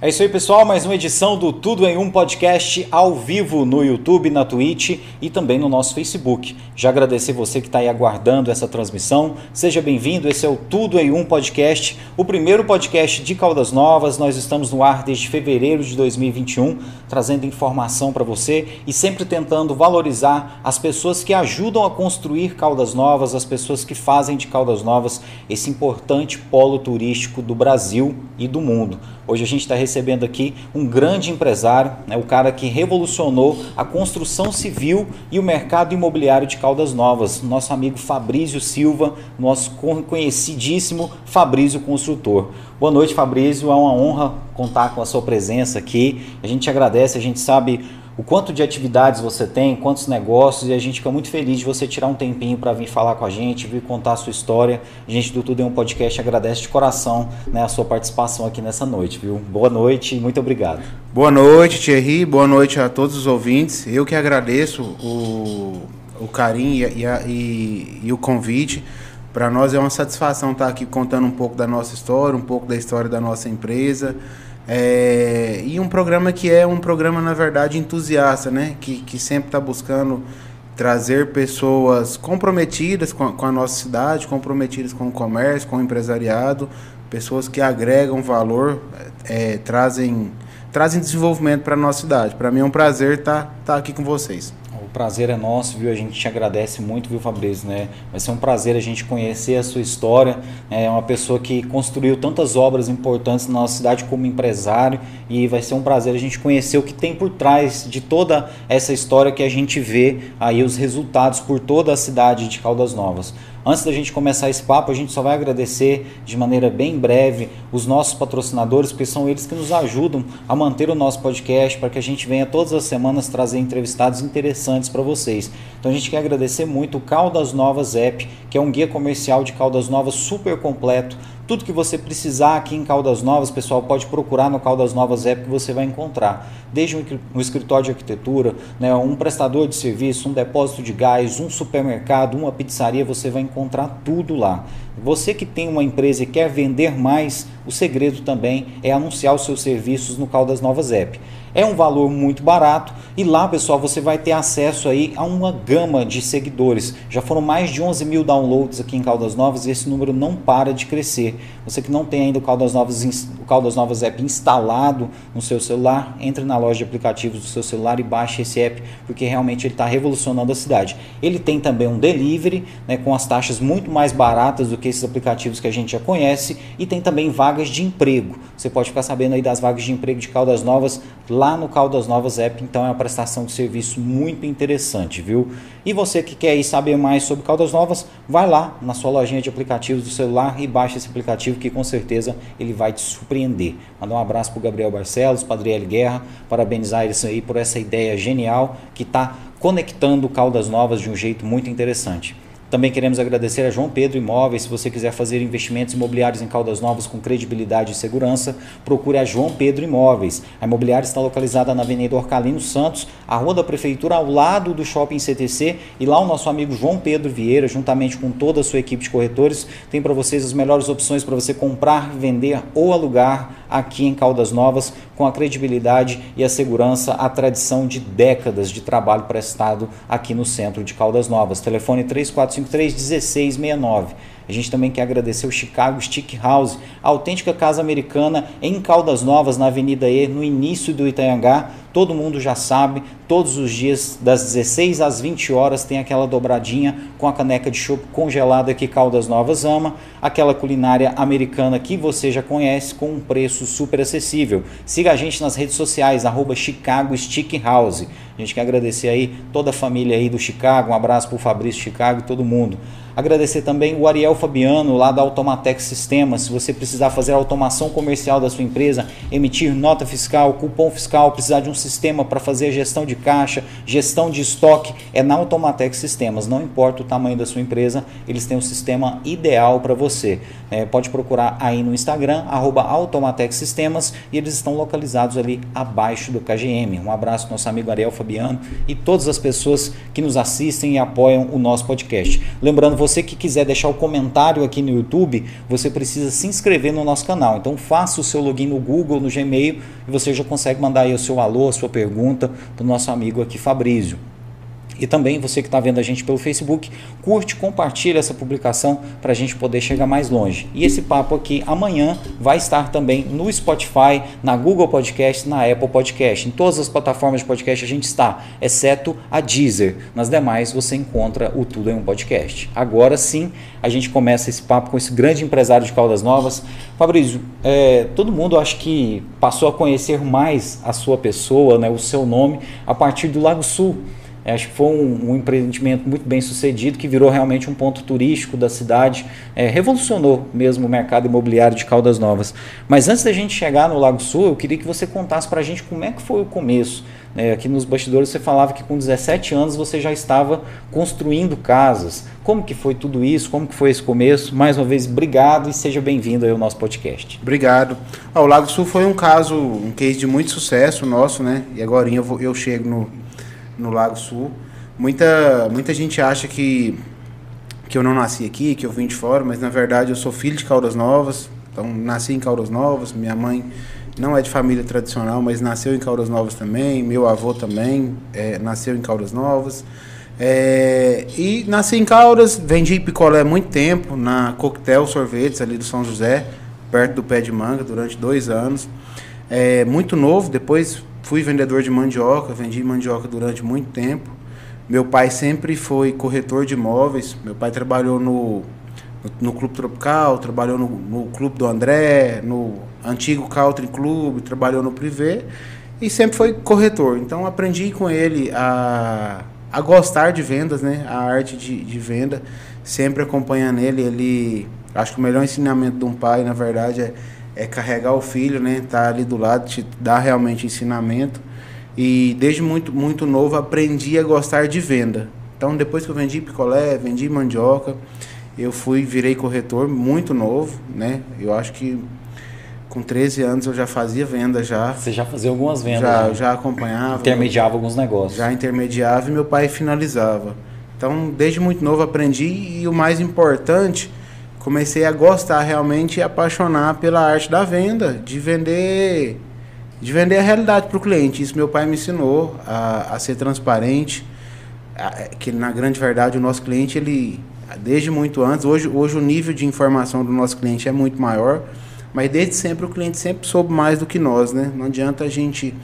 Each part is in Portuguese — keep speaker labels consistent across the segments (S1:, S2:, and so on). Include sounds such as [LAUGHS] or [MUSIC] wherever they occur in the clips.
S1: É isso aí, pessoal. Mais uma edição do Tudo em Um podcast ao vivo no YouTube, na Twitch e também no nosso Facebook. Já agradecer você que está aí aguardando essa transmissão. Seja bem-vindo. Esse é o Tudo em Um podcast, o primeiro podcast de Caldas Novas. Nós estamos no ar desde fevereiro de 2021, trazendo informação para você e sempre tentando valorizar as pessoas que ajudam a construir Caldas Novas, as pessoas que fazem de Caldas Novas esse importante polo turístico do Brasil e do mundo. Hoje a gente está recebendo aqui um grande empresário, né, o cara que revolucionou a construção civil e o mercado imobiliário de Caldas Novas, nosso amigo Fabrício Silva, nosso conhecidíssimo Fabrício Construtor. Boa noite, Fabrício. É uma honra contar com a sua presença aqui. A gente agradece, a gente sabe o quanto de atividades você tem, quantos negócios, e a gente fica muito feliz de você tirar um tempinho para vir falar com a gente, vir contar a sua história. A gente do Tudo em um Podcast agradece de coração né, a sua participação aqui nessa noite, viu? Boa noite e muito obrigado.
S2: Boa noite, Thierry, boa noite a todos os ouvintes. Eu que agradeço o, o carinho e, e, e o convite. Para nós é uma satisfação estar aqui contando um pouco da nossa história, um pouco da história da nossa empresa. É, e um programa que é um programa, na verdade, entusiasta, né? Que, que sempre está buscando trazer pessoas comprometidas com a, com a, nossa cidade, comprometidas com o comércio, com o empresariado, pessoas que agregam valor, é, trazem, trazem desenvolvimento para a nossa cidade. Para mim é um prazer estar tá, tá aqui com vocês.
S1: O prazer é nosso, viu? A gente te agradece muito, viu, Fabrício? Né? Vai ser um prazer a gente conhecer a sua história. É uma pessoa que construiu tantas obras importantes na nossa cidade como empresário e vai ser um prazer a gente conhecer o que tem por trás de toda essa história que a gente vê aí os resultados por toda a cidade de Caldas Novas. Antes da gente começar esse papo, a gente só vai agradecer de maneira bem breve os nossos patrocinadores, porque são eles que nos ajudam a manter o nosso podcast para que a gente venha todas as semanas trazer entrevistados interessantes para vocês. Então a gente quer agradecer muito o Caldas Novas App, que é um guia comercial de Caldas Novas super completo tudo que você precisar aqui em Caldas Novas, pessoal, pode procurar no Caldas Novas App que você vai encontrar. Desde um escritório de arquitetura, né, um prestador de serviço, um depósito de gás, um supermercado, uma pizzaria, você vai encontrar tudo lá. Você que tem uma empresa e quer vender mais, o segredo também é anunciar os seus serviços no Caldas Novas App. É um valor muito barato e lá, pessoal, você vai ter acesso aí a uma gama de seguidores. Já foram mais de 11 mil downloads aqui em Caldas Novas e esse número não para de crescer. Você que não tem ainda o Caldas Novas, o Caldas Novas App instalado no seu celular, entre na loja de aplicativos do seu celular e baixe esse app, porque realmente ele está revolucionando a cidade. Ele tem também um delivery, né, com as taxas muito mais baratas do que esses aplicativos que a gente já conhece, e tem também vagas de emprego. Você pode ficar sabendo aí das vagas de emprego de Caldas Novas lá no Caldas Novas App, então é uma prestação de serviço muito interessante, viu? E você que quer saber mais sobre Caldas Novas, vai lá na sua lojinha de aplicativos do celular e baixa esse aplicativo que com certeza ele vai te surpreender. Mandar um abraço para Gabriel Barcelos, para Adriele Guerra, parabenizar eles aí por essa ideia genial que está conectando Caldas Novas de um jeito muito interessante. Também queremos agradecer a João Pedro Imóveis. Se você quiser fazer investimentos imobiliários em Caldas Novas com credibilidade e segurança, procure a João Pedro Imóveis. A imobiliária está localizada na Avenida Orcalino Santos, a rua da Prefeitura, ao lado do Shopping CTC. E lá o nosso amigo João Pedro Vieira, juntamente com toda a sua equipe de corretores, tem para vocês as melhores opções para você comprar, vender ou alugar aqui em Caldas Novas, com a credibilidade e a segurança, a tradição de décadas de trabalho prestado aqui no centro de Caldas Novas. Telefone 3453 1669. A gente também quer agradecer o Chicago Stick House, a autêntica casa americana em Caldas Novas, na Avenida E, no início do Itaiangá. Todo mundo já sabe, todos os dias, das 16 às 20 horas, tem aquela dobradinha com a caneca de chopp congelada que Caldas Novas ama, aquela culinária americana que você já conhece com um preço super acessível. Siga a gente nas redes sociais, arroba Chicago Stick House. A gente quer agradecer aí toda a família aí do Chicago, um abraço para o Fabrício Chicago e todo mundo. Agradecer também o Ariel Fabiano, lá da Automatex Sistemas. Se você precisar fazer automação comercial da sua empresa, emitir nota fiscal, cupom fiscal, precisar de um sistema para fazer gestão de caixa, gestão de estoque, é na Automatex Sistemas. Não importa o tamanho da sua empresa, eles têm um sistema ideal para você. É, pode procurar aí no Instagram, arroba Automatex Sistemas, e eles estão localizados ali abaixo do KGM. Um abraço nosso amigo Ariel Fabiano e todas as pessoas que nos assistem e apoiam o nosso podcast. Lembrando, você que quiser deixar o comentário aqui no YouTube, você precisa se inscrever no nosso canal. Então faça o seu login no Google, no Gmail e você já consegue mandar aí o seu alô, a sua pergunta para o nosso amigo aqui Fabrício. E também você que está vendo a gente pelo Facebook, curte, compartilha essa publicação para a gente poder chegar mais longe. E esse papo aqui amanhã vai estar também no Spotify, na Google Podcast, na Apple Podcast. Em todas as plataformas de podcast a gente está, exceto a Deezer. Nas demais você encontra o Tudo em um Podcast. Agora sim, a gente começa esse papo com esse grande empresário de Caldas Novas. Fabrício, é, todo mundo acho que passou a conhecer mais a sua pessoa, né, o seu nome, a partir do Lago Sul. É, acho que foi um, um, empreendimento muito bem sucedido que virou realmente um ponto turístico da cidade, é, revolucionou mesmo o mercado imobiliário de Caldas Novas. Mas antes da gente chegar no Lago Sul, eu queria que você contasse para a gente como é que foi o começo. É, aqui nos bastidores você falava que com 17 anos você já estava construindo casas. Como que foi tudo isso? Como que foi esse começo? Mais uma vez, obrigado e seja bem-vindo ao nosso podcast.
S2: Obrigado. Ah, o Lago Sul foi um caso, um case de muito sucesso nosso, né? E agora eu, vou, eu chego no no Lago Sul. Muita, muita gente acha que, que eu não nasci aqui, que eu vim de fora, mas na verdade eu sou filho de Caldas Novas. Então nasci em Caldas Novas, minha mãe não é de família tradicional, mas nasceu em Caldas Novas também, meu avô também é, nasceu em Caldas Novas. É, e nasci em Caldas, vendi picolé há muito tempo na Coquetel Sorvetes ali do São José, perto do pé de manga, durante dois anos. É, muito novo, depois Fui vendedor de mandioca, vendi mandioca durante muito tempo. Meu pai sempre foi corretor de imóveis. Meu pai trabalhou no, no, no Clube Tropical, trabalhou no, no, Clube do André, no antigo Country Club, trabalhou no Privé e sempre foi corretor. Então aprendi com ele a, a gostar de vendas, né? A arte de, de venda, sempre acompanhando ele. Ele, acho que o melhor ensinamento de um pai, na verdade, é é carregar o filho, né? Tá ali do lado, te dar realmente ensinamento. E desde muito, muito novo aprendi a gostar de venda. Então depois que eu vendi picolé, vendi mandioca, eu fui, virei corretor muito novo, né? Eu acho que com 13 anos eu já fazia venda já.
S1: Você já fazia algumas vendas?
S2: Já, já, já acompanhava.
S1: Intermediava alguns negócios.
S2: Já intermediava e meu pai finalizava. Então, desde muito novo aprendi e o mais importante comecei a gostar realmente e apaixonar pela arte da venda, de vender, de vender a realidade para o cliente. Isso meu pai me ensinou a, a ser transparente, a, que na grande verdade o nosso cliente ele desde muito antes, hoje, hoje o nível de informação do nosso cliente é muito maior, mas desde sempre o cliente sempre soube mais do que nós, né? Não adianta a gente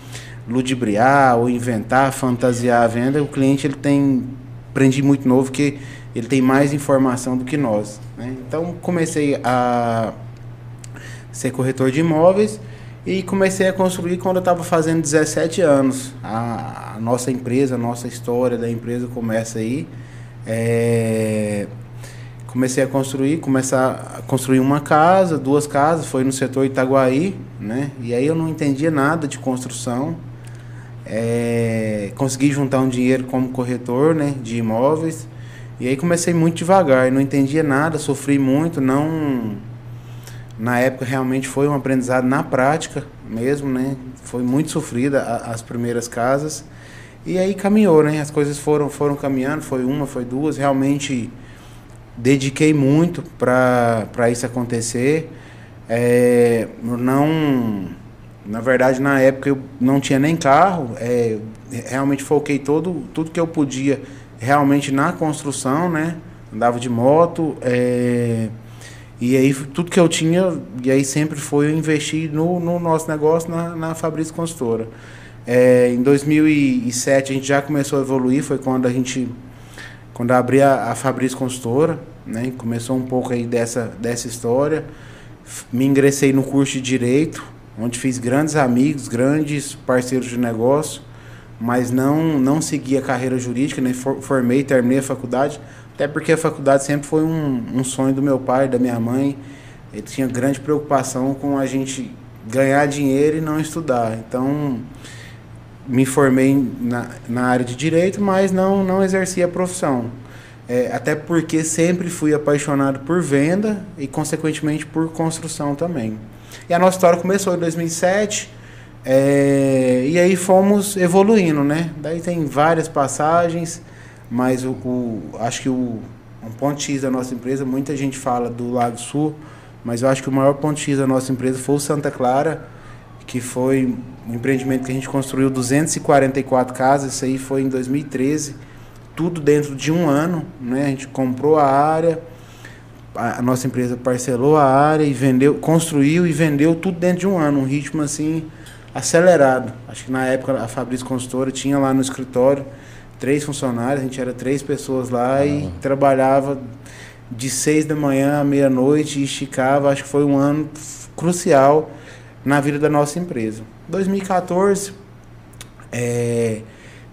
S2: ludibriar ou inventar, fantasiar a venda, o cliente ele tem aprendi muito novo que ele tem mais informação do que nós. Né? Então comecei a ser corretor de imóveis e comecei a construir quando eu estava fazendo 17 anos. A, a, nossa empresa, a nossa história da empresa começa aí. É, comecei a construir, começar a construir uma casa, duas casas, foi no setor Itaguaí, né? E aí eu não entendia nada de construção. É, consegui juntar um dinheiro como corretor, né, de imóveis. E aí comecei muito devagar, não entendia nada, sofri muito, não na época realmente foi um aprendizado na prática mesmo, né? Foi muito sofrida as primeiras casas. E aí caminhou, né? As coisas foram foram caminhando, foi uma, foi duas, realmente dediquei muito para isso acontecer. É, não na verdade na época eu não tinha nem carro, é, realmente foquei todo tudo que eu podia realmente na construção, né? Andava de moto, é, e aí tudo que eu tinha, e aí sempre foi investir no, no nosso negócio na, na Fabrício Consultora. É, em 2007 a gente já começou a evoluir, foi quando a gente, quando abri a, a Fabrício Consultora, né? Começou um pouco aí dessa, dessa história. Me ingressei no curso de Direito, onde fiz grandes amigos, grandes parceiros de negócio mas não não segui a carreira jurídica, nem formei, terminei a faculdade, até porque a faculdade sempre foi um, um sonho do meu pai, da minha mãe. Ele tinha grande preocupação com a gente ganhar dinheiro e não estudar. Então, me formei na, na área de direito, mas não, não exerci a profissão. É, até porque sempre fui apaixonado por venda e, consequentemente, por construção também. E a nossa história começou em 2007 É, e aí fomos evoluindo, né? Daí tem várias passagens, mas o, o, acho que o um ponto X da nossa empresa, muita gente fala do Lago Sul, mas eu acho que o maior ponto X da nossa empresa foi o Santa Clara, que foi um empreendimento que a gente construiu 244 casas, isso aí foi em 2013, tudo dentro de um ano, né? A gente comprou a área, a nossa empresa parcelou a área e vendeu, construiu e vendeu tudo dentro de um ano, um ritmo assim acelerado. Acho que na época a Fabrício Consultora tinha lá no escritório três funcionários, a gente era três pessoas lá ah. e trabalhava de seis da manhã à meia-noite e esticava. Acho que foi um ano crucial na vida da nossa empresa. 2014, é,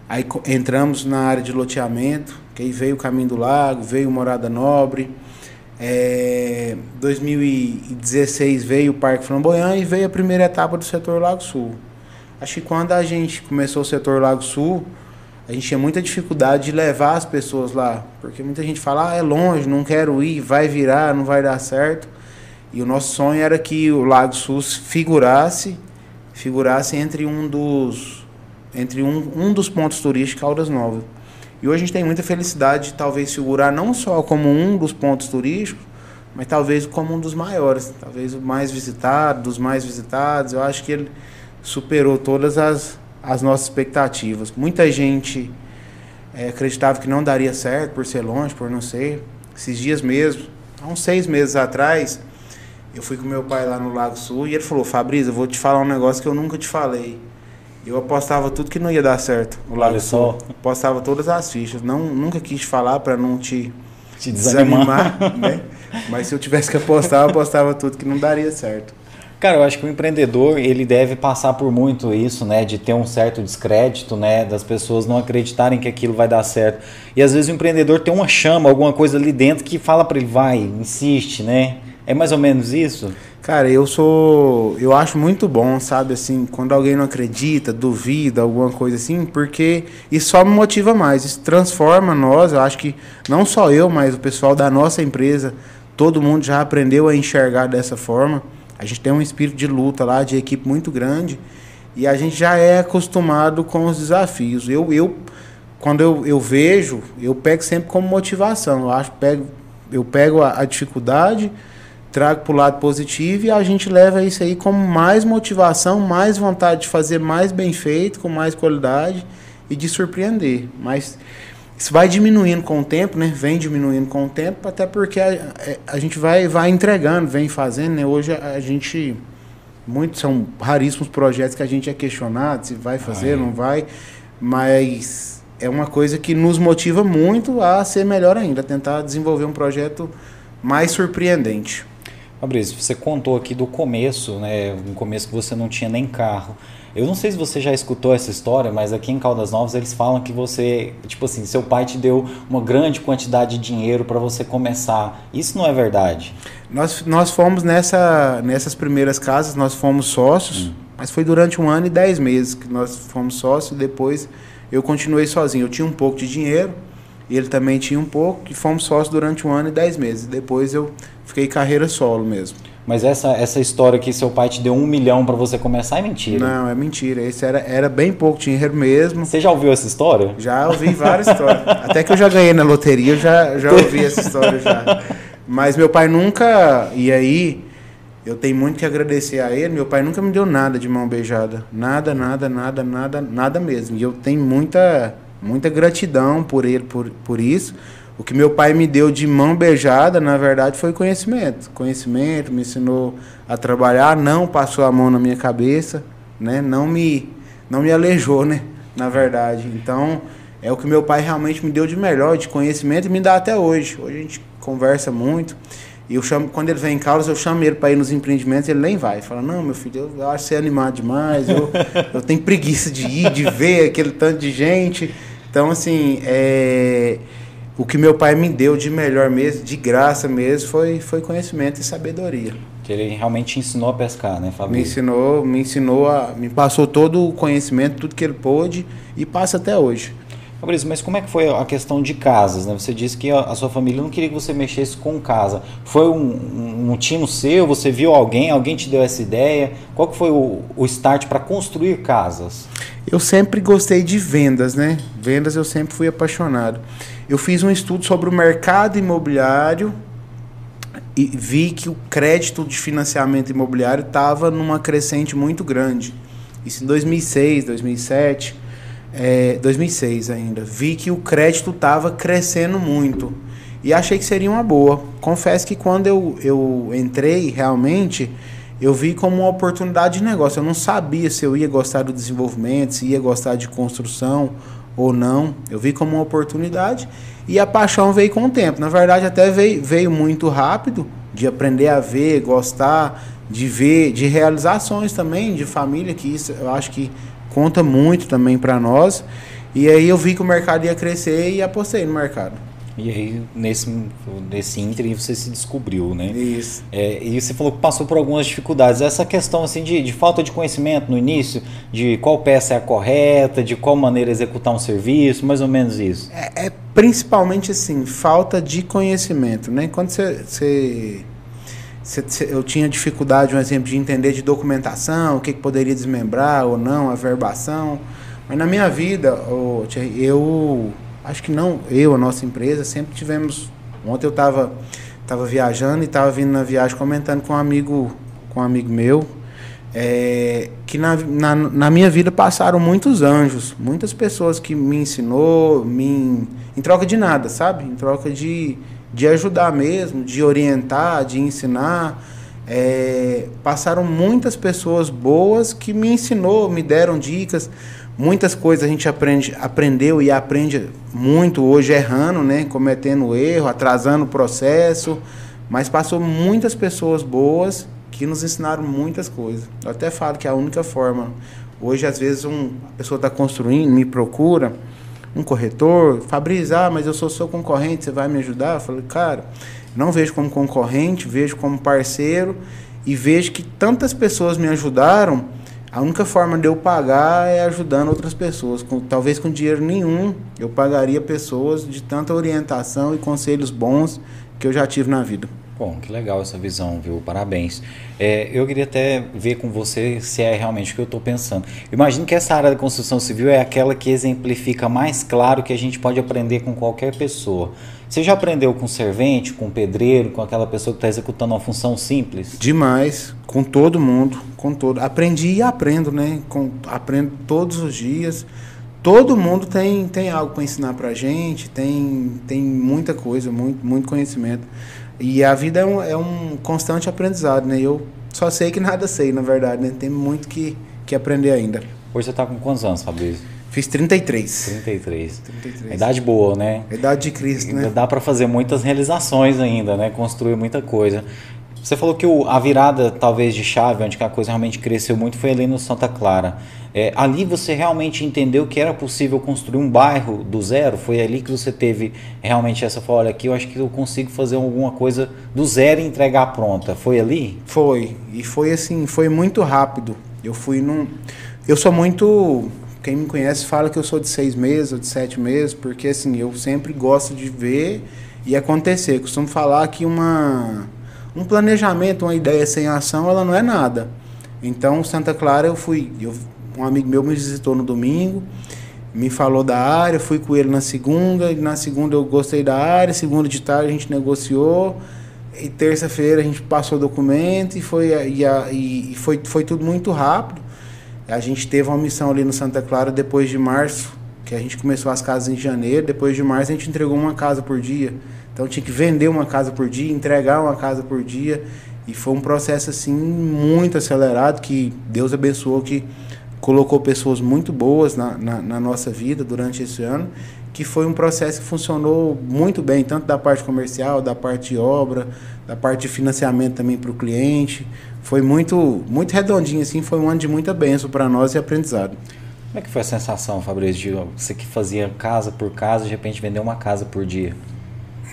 S2: aí entramos na área de loteamento, que aí veio o Caminho do Lago, veio Morada Nobre. É, 2016 veio o Parque Flamboyant e veio a primeira etapa do setor Lago Sul. Acho que quando a gente começou o setor Lago Sul, a gente tinha muita dificuldade de levar as pessoas lá, porque muita gente fala, ah, é longe, não quero ir, vai virar, não vai dar certo. E o nosso sonho era que o Lago Sul figurasse, figurasse entre um dos entre um, um dos pontos turísticos Caldas Novas. E hoje a gente tem muita felicidade de talvez figurar não só como um dos pontos turísticos, mas talvez como um dos maiores, talvez o mais visitado, dos mais visitados. Eu acho que ele superou todas as, as nossas expectativas. Muita gente é, acreditava que não daria certo por ser longe, por não ser. Esses dias mesmo, há uns seis meses atrás, eu fui com meu pai lá no Lago Sul e ele falou: Fabrício, eu vou te falar um negócio que eu nunca te falei. Eu apostava tudo que não ia dar certo no Lago Sul. Apostava todas as fichas. Não, nunca quis falar para não te,
S1: te desanimar, desanimar
S2: né? Mas se eu tivesse que apostar, eu apostava tudo que não daria certo.
S1: Cara, eu acho que o empreendedor ele deve passar por muito isso, né, de ter um certo descrédito, né, das pessoas não acreditarem que aquilo vai dar certo. E às vezes o empreendedor tem uma chama, alguma coisa ali dentro que fala para ele vai, insiste, né? É mais ou menos isso?
S2: Cara, eu sou. Eu acho muito bom, sabe, assim, quando alguém não acredita, duvida, alguma coisa assim, porque isso só me motiva mais. Isso transforma nós. Eu acho que não só eu, mas o pessoal da nossa empresa, todo mundo já aprendeu a enxergar dessa forma. A gente tem um espírito de luta lá, de equipe muito grande, e a gente já é acostumado com os desafios. Eu, eu quando eu, eu vejo, eu pego sempre como motivação. Eu acho pego, eu pego a, a dificuldade trago para o lado positivo e a gente leva isso aí como mais motivação, mais vontade de fazer mais bem feito, com mais qualidade e de surpreender. Mas isso vai diminuindo com o tempo, né? Vem diminuindo com o tempo, até porque a, a gente vai, vai entregando, vem fazendo, né? Hoje a, a gente muitos são raríssimos projetos que a gente é questionado se vai fazer, ah, é. não vai, mas é uma coisa que nos motiva muito a ser melhor ainda, a tentar desenvolver um projeto mais surpreendente.
S1: Fabrício, você contou aqui do começo, né? No começo que você não tinha nem carro. Eu não sei se você já escutou essa história, mas aqui em Caldas Novas eles falam que você, tipo assim, seu pai te deu uma grande quantidade de dinheiro para você começar. Isso não é verdade?
S2: Nós, nós fomos nessa, nessas primeiras casas, nós fomos sócios, hum. mas foi durante um ano e dez meses que nós fomos sócios. Depois eu continuei sozinho. Eu tinha um pouco de dinheiro, ele também tinha um pouco, e fomos sócios durante um ano e dez meses. Depois eu fiquei carreira solo mesmo.
S1: Mas essa, essa história que seu pai te deu um milhão para você começar é mentira?
S2: Não, é mentira. Esse era, era bem pouco dinheiro mesmo.
S1: Você já ouviu essa história?
S2: Já ouvi várias histórias. [LAUGHS] Até que eu já ganhei na loteria, eu já, já ouvi essa história já. Mas meu pai nunca. E aí, eu tenho muito que agradecer a ele. Meu pai nunca me deu nada de mão beijada. Nada, nada, nada, nada, nada mesmo. E eu tenho muita, muita gratidão por ele, por, por isso o que meu pai me deu de mão beijada, na verdade, foi conhecimento. Conhecimento, me ensinou a trabalhar, não passou a mão na minha cabeça, né? Não me não me aleijou, né? Na verdade. Então, é o que meu pai realmente me deu de melhor, de conhecimento e me dá até hoje. Hoje a gente conversa muito. E eu chamo, quando ele vem em Carlos, eu chamo ele para ir nos empreendimentos, ele nem vai. Fala, não, meu filho, eu acho você animado demais, eu, [LAUGHS] eu tenho preguiça de ir, de ver aquele tanto de gente. Então, assim, é, o que meu pai me deu de melhor mesmo, de graça mesmo, foi, foi conhecimento e sabedoria.
S1: Que ele realmente ensinou a pescar, né, Fabio?
S2: Me ensinou, me ensinou a, me passou todo o conhecimento, tudo que ele pôde e passa até hoje.
S1: Fabrício, mas como é que foi a questão de casas? Né? Você disse que a, sua família não queria que você mexesse com casa. Foi um, um, um tino seu? Você viu alguém? Alguém te deu essa ideia? Qual que foi o, o start para construir casas?
S2: Eu sempre gostei de vendas, né? Vendas eu sempre fui apaixonado. Eu fiz um estudo sobre o mercado imobiliário e vi que o crédito de financiamento imobiliário estava numa crescente muito grande. Isso em 2006, 2007, é, 2006 ainda. Vi que o crédito estava crescendo muito e achei que seria uma boa. Confesso que quando eu, eu entrei realmente eu vi como uma oportunidade de negócio. Eu não sabia se eu ia gostar do desenvolvimento, se ia gostar de construção ou não. Eu vi como uma oportunidade e a paixão veio com o tempo. Na verdade, até veio, veio muito rápido de aprender a ver, gostar, de ver, de realizações também de família, que isso eu acho que conta muito também para nós. E aí eu vi que o mercado ia crescer e apostei no mercado.
S1: E aí, nesse, nesse ínterim, você se descobriu, né?
S2: Isso.
S1: É, e você falou que passou por algumas dificuldades. Essa questão, assim, de, de falta de conhecimento no início, de qual peça é a correta, de qual maneira executar um serviço, mais ou menos isso.
S2: É, é principalmente, assim, falta de conhecimento, né? Quando você, você, você, eu tinha dificuldade, um exemplo, de entender de documentação, o que, que poderia desmembrar ou não, a verbação. Mas na minha vida, eu acho que não, eu, a nossa empresa, sempre tivemos. Ontem eu estava tava viajando e estava vindo na viagem comentando com um amigo, com um amigo meu, é, que na, na, na, minha vida passaram muitos anjos, muitas pessoas que me ensinou, me, em troca de nada, sabe? Em troca de, de ajudar mesmo, de orientar, de ensinar. É, passaram muitas pessoas boas que me ensinou, me deram dicas. Muitas coisas a gente aprende, aprendeu e aprende muito hoje errando, né? Cometendo erro, atrasando o processo. Mas passou muitas pessoas boas que nos ensinaram muitas coisas. Eu até falo que a única forma. Hoje, às vezes, um, a pessoa está construindo, me procura, um corretor, Fabrício, ah, mas eu sou seu concorrente, você vai me ajudar? Eu falei, cara, não vejo como concorrente, vejo como parceiro e vejo que tantas pessoas me ajudaram a única forma de eu pagar é ajudando outras pessoas. Com, talvez com dinheiro nenhum eu pagaria pessoas de tanta orientação e conselhos bons que eu já tive na vida.
S1: Bom, que legal essa visão, viu? Parabéns. É, eu queria até ver com você se é realmente o que eu estou pensando. Imagino que essa área da construção civil é aquela que exemplifica mais claro que a gente pode aprender com qualquer pessoa. Você já aprendeu com servente, com pedreiro, com aquela pessoa que está executando uma função simples?
S2: Demais, com todo mundo, com todo. Aprendi e aprendo, né? Com, aprendo todos os dias. Todo mundo tem, tem algo para ensinar para a gente, tem, tem muita coisa, muito, muito conhecimento. E a vida é um, é um constante aprendizado, né? Eu só sei que nada sei, na verdade, né? Tem muito que, que aprender ainda.
S1: Hoje você está com quantos anos, Fabrício?
S2: Fiz 33.
S1: 33. 33. idade boa, né?
S2: idade de Cristo, né?
S1: Dá para fazer muitas realizações ainda, né? Construir muita coisa. Você falou que o, a virada, talvez, de chave, onde a coisa realmente cresceu muito, foi ali no Santa Clara. É, ali você realmente entendeu que era possível construir um bairro do zero? Foi ali que você teve realmente essa fala, olha, aqui eu acho que eu consigo fazer alguma coisa do zero e entregar pronta. Foi ali?
S2: Foi. E foi assim, foi muito rápido. Eu fui num... Eu sou muito quem me conhece fala que eu sou de seis meses ou de sete meses, porque assim, eu sempre gosto de ver e acontecer. Costumo falar que uma, um planejamento, uma ideia sem ação, ela não é nada. Então, Santa Clara, eu fui. Eu, um amigo meu me visitou no domingo, me falou da área, fui com ele na segunda, na segunda eu gostei da área, segunda de tarde a gente negociou, e terça-feira a gente passou o documento e foi, e, e, e foi, foi tudo muito rápido. A gente teve uma missão ali no Santa Clara depois de março, que a gente começou as casas em janeiro, depois de março a gente entregou uma casa por dia. Então tinha que vender uma casa por dia, entregar uma casa por dia. E foi um processo assim muito acelerado que Deus abençoou que colocou pessoas muito boas na, na, na, nossa vida durante esse ano, que foi um processo que funcionou muito bem, tanto da parte comercial, da parte de obra, da parte de financiamento também para o cliente foi muito, muito redondinho, assim, foi um ano de muita benção para nós e aprendizado.
S1: Como é que foi a sensação, Fabrício, de você que fazia casa por casa, de repente vender uma casa por dia?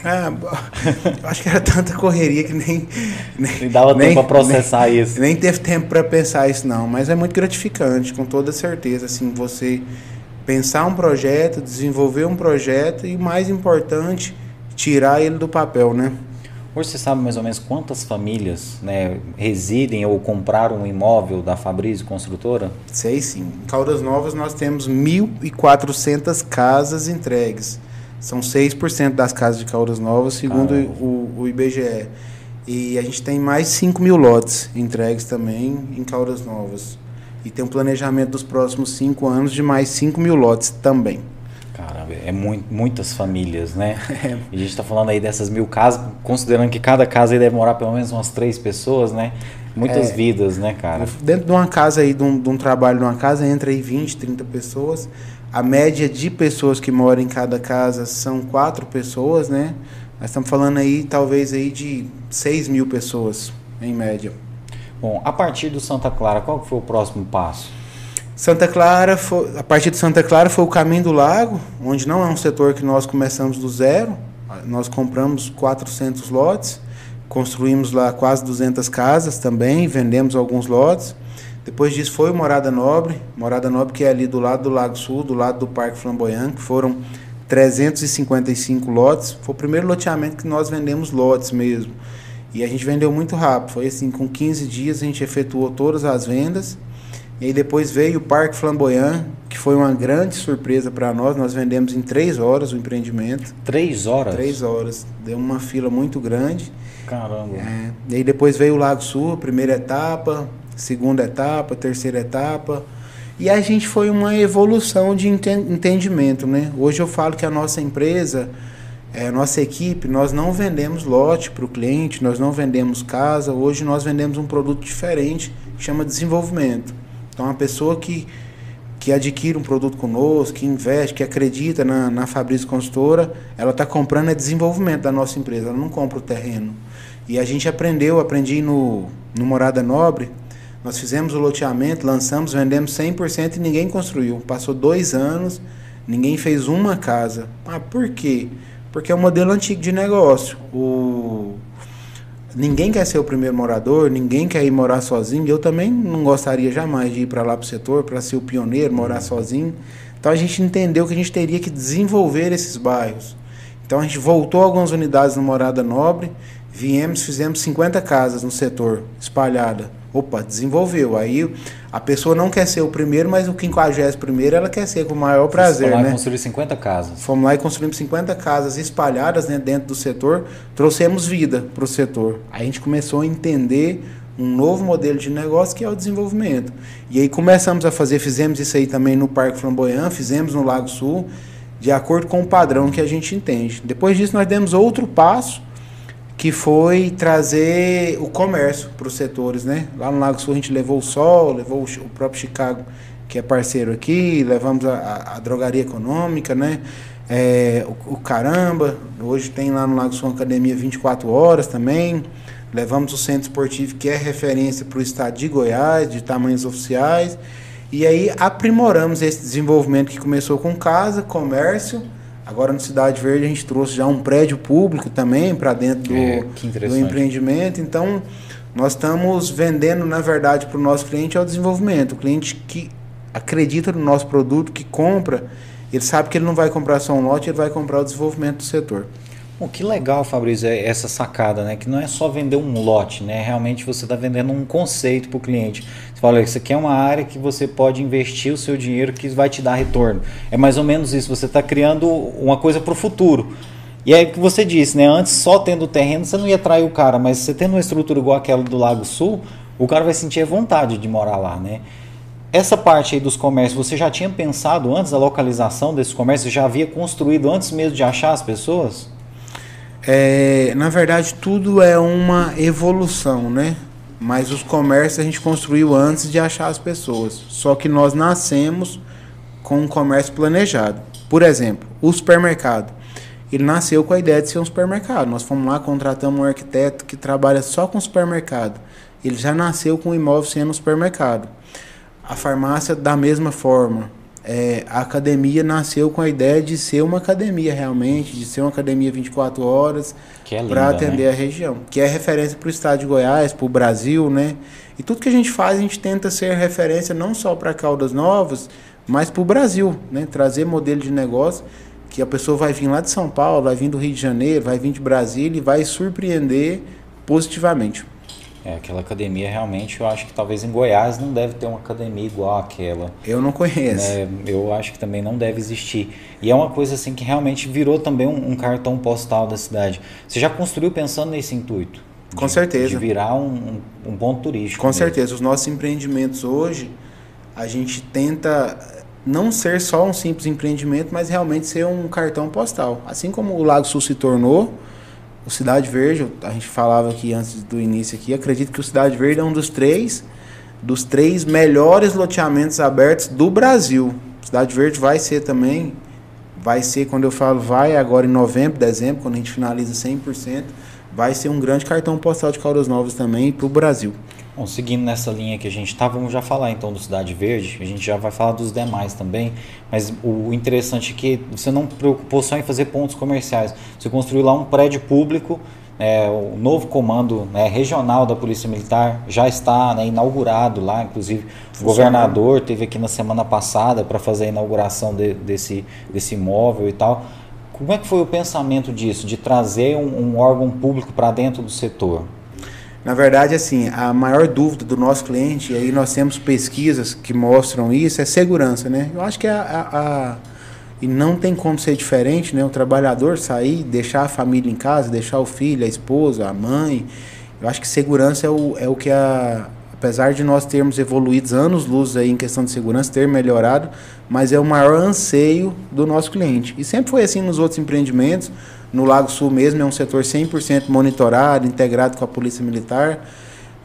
S2: Ah, [LAUGHS] acho que era tanta correria que nem.
S1: Nem, nem dava nem, tempo para processar
S2: nem,
S1: isso.
S2: Nem teve tempo para pensar isso, não. Mas é muito gratificante, com toda certeza. Assim, você pensar um projeto, desenvolver um projeto e, mais importante, tirar ele do papel, né?
S1: Hoje você sabe mais ou menos quantas famílias né, residem ou compraram um imóvel da Fabrício Construtora?
S2: Sei sim. Em Caldas Novas nós temos 1.400 casas entregues. São 6% das casas de Caldas Novas, segundo o, o, IBGE. E a gente tem mais de 5 mil lotes entregues também em Caldas Novas. E tem um planejamento dos próximos 5 anos de mais 5 mil lotes também.
S1: Caramba, é muito, muitas famílias, né? [LAUGHS] É. E a gente está falando aí dessas mil casas, considerando que cada casa aí deve morar pelo menos umas três pessoas, né? Muitas é, vidas, né, cara?
S2: Dentro de uma casa aí, de um, de um trabalho de uma casa, entra aí 20, 30 pessoas. A média de pessoas que moram em cada casa são quatro pessoas, né? Nós estamos falando aí, talvez, aí de 6 mil pessoas, em média.
S1: Bom, a partir do Santa Clara, qual foi o próximo passo?
S2: Santa Clara, foi, a partir de Santa Clara foi o Caminho do Lago, onde não é um setor que nós começamos do zero. Nós compramos 400 lotes, construímos lá quase 200 casas também, vendemos alguns lotes. Depois disso foi o Morada Nobre, Morada Nobre que é ali do lado do Lago Sul, do lado do Parque Flamboyant, que foram 355 lotes. Foi o primeiro loteamento que nós vendemos lotes mesmo. E a gente vendeu muito rápido, foi assim, com 15 dias a gente efetuou todas as vendas e aí depois veio o Parque Flamboyant, que foi uma grande surpresa para nós. Nós vendemos em três horas o empreendimento.
S1: Três horas?
S2: Três horas. Deu uma fila muito grande.
S1: Caramba. É.
S2: E aí depois veio o Lago Sul, primeira etapa, segunda etapa, terceira etapa. E a gente foi uma evolução de entendimento, né? Hoje eu falo que a nossa empresa, é, nossa equipe, nós não vendemos lote para o cliente, nós não vendemos casa. Hoje nós vendemos um produto diferente que chama desenvolvimento. Então, a pessoa que, que adquire um produto conosco, que investe, que acredita na, na Fabrício Consultora, ela está comprando é desenvolvimento da nossa empresa, ela não compra o terreno. E a gente aprendeu, aprendi no, no Morada Nobre, nós fizemos o loteamento, lançamos, vendemos 100% e ninguém construiu. Passou dois anos, ninguém fez uma casa. Ah, por quê? Porque é um modelo antigo de negócio. O, Ninguém quer ser o primeiro morador, ninguém quer ir morar sozinho. Eu também não gostaria jamais de ir para lá para o setor, para ser o pioneiro, morar sozinho. Então a gente entendeu que a gente teria que desenvolver esses bairros. Então a gente voltou algumas unidades no Morada Nobre, viemos, fizemos 50 casas no setor, espalhada. Opa, desenvolveu. Aí a pessoa não quer ser o primeiro, mas o 51 primeiro ela quer ser com o maior prazer. Fomos lá
S1: né? construir 50 casas.
S2: Fomos lá e construímos 50 casas espalhadas né, dentro do setor, trouxemos vida para o setor. Aí a gente começou a entender um novo modelo de negócio que é o desenvolvimento. E aí começamos a fazer, fizemos isso aí também no Parque Flamboyant, fizemos no Lago Sul, de acordo com o padrão que a gente entende. Depois disso nós demos outro passo que foi trazer o comércio para os setores, né? Lá no Lago Sul a gente levou o Sol, levou o próprio Chicago, que é parceiro aqui, levamos a, a, drogaria econômica, né? É, o, o, Caramba, hoje tem lá no Lago Sul academia 24 horas também. Levamos o centro esportivo, que é referência para o estado de Goiás, de tamanhos oficiais. E aí aprimoramos esse desenvolvimento que começou com casa, comércio, Agora no Cidade Verde a gente trouxe já um prédio público também para dentro do, é, do empreendimento. Então nós estamos vendendo, na verdade, para o nosso cliente é o desenvolvimento. O cliente que acredita no nosso produto, que compra, ele sabe que ele não vai comprar só um lote, ele vai comprar o desenvolvimento do setor.
S1: Bom, que legal, Fabrício, é essa sacada, né? Que não é só vender um lote, né? Realmente você está vendendo um conceito para o cliente. Você fala, isso aqui é uma área que você pode investir o seu dinheiro que vai te dar retorno. É mais ou menos isso. Você está criando uma coisa para o futuro. E é o que você disse, né? Antes, só tendo o terreno, você não ia atrair o cara, mas você tendo uma estrutura igual aquela do Lago Sul, o cara vai sentir a vontade de morar lá, né? Essa parte aí dos comércios, você já tinha pensado antes da localização desses comércios? Já havia construído antes mesmo de achar as pessoas?
S2: É, na verdade, tudo é uma evolução, né? Mas os comércios a gente construiu antes de achar as pessoas. Só que nós nascemos com um comércio planejado. Por exemplo, o supermercado. Ele nasceu com a ideia de ser um supermercado. Nós fomos lá, contratamos um arquiteto que trabalha só com supermercado. Ele já nasceu com o imóvel sendo um supermercado. A farmácia, da mesma forma. É, a academia nasceu com a ideia de ser uma academia realmente, de ser uma academia 24 horas
S1: é
S2: para atender
S1: né?
S2: a região, que é referência para o estado de Goiás, para o Brasil, né? E tudo que a gente faz, a gente tenta ser referência não só para Caldas Novas, mas para o Brasil, né? Trazer modelo de negócio que a pessoa vai vir lá de São Paulo, vai vir do Rio de Janeiro, vai vir de Brasília e vai surpreender positivamente.
S1: É, aquela academia realmente, eu acho que talvez em Goiás não deve ter uma academia igual àquela.
S2: Eu não conheço.
S1: Né? Eu acho que também não deve existir. E é uma coisa assim que realmente virou também um, um cartão postal da cidade. Você já construiu pensando nesse intuito?
S2: Com
S1: de,
S2: certeza.
S1: De virar um, um, um ponto turístico.
S2: Com
S1: mesmo.
S2: certeza. Os nossos empreendimentos hoje, a gente tenta não ser só um simples empreendimento, mas realmente ser um cartão postal. Assim como o Lago Sul se tornou, o Cidade Verde, a gente falava aqui antes do início aqui, acredito que o Cidade Verde é um dos três dos três melhores loteamentos abertos do Brasil. Cidade Verde vai ser também, vai ser, quando eu falo vai, agora em novembro, dezembro, quando a gente finaliza 100%, vai ser um grande cartão postal de Caldas Novas também para o Brasil.
S1: Bom, seguindo nessa linha que a gente está, vamos já falar então do Cidade Verde, a gente já vai falar dos demais também, mas o interessante é que você não preocupou só em fazer pontos comerciais, você construiu lá um prédio público, é, o novo comando né, regional da Polícia Militar já está né, inaugurado lá, inclusive o governador teve aqui na semana passada para fazer a inauguração de, desse, desse imóvel e tal. Como é que foi o pensamento disso, de trazer um, um órgão público para dentro do setor?
S2: Na verdade, assim, a maior dúvida do nosso cliente, e aí nós temos pesquisas que mostram isso, é segurança, né? Eu acho que a, a, a, e não tem como ser diferente, né? O trabalhador sair, deixar a família em casa, deixar o filho, a esposa, a mãe. Eu acho que segurança é o, é o que a, apesar de nós termos evoluído anos luz aí em questão de segurança, ter melhorado, mas é o maior anseio do nosso cliente. E sempre foi assim nos outros empreendimentos. No Lago Sul mesmo é um setor 100% monitorado, integrado com a Polícia Militar.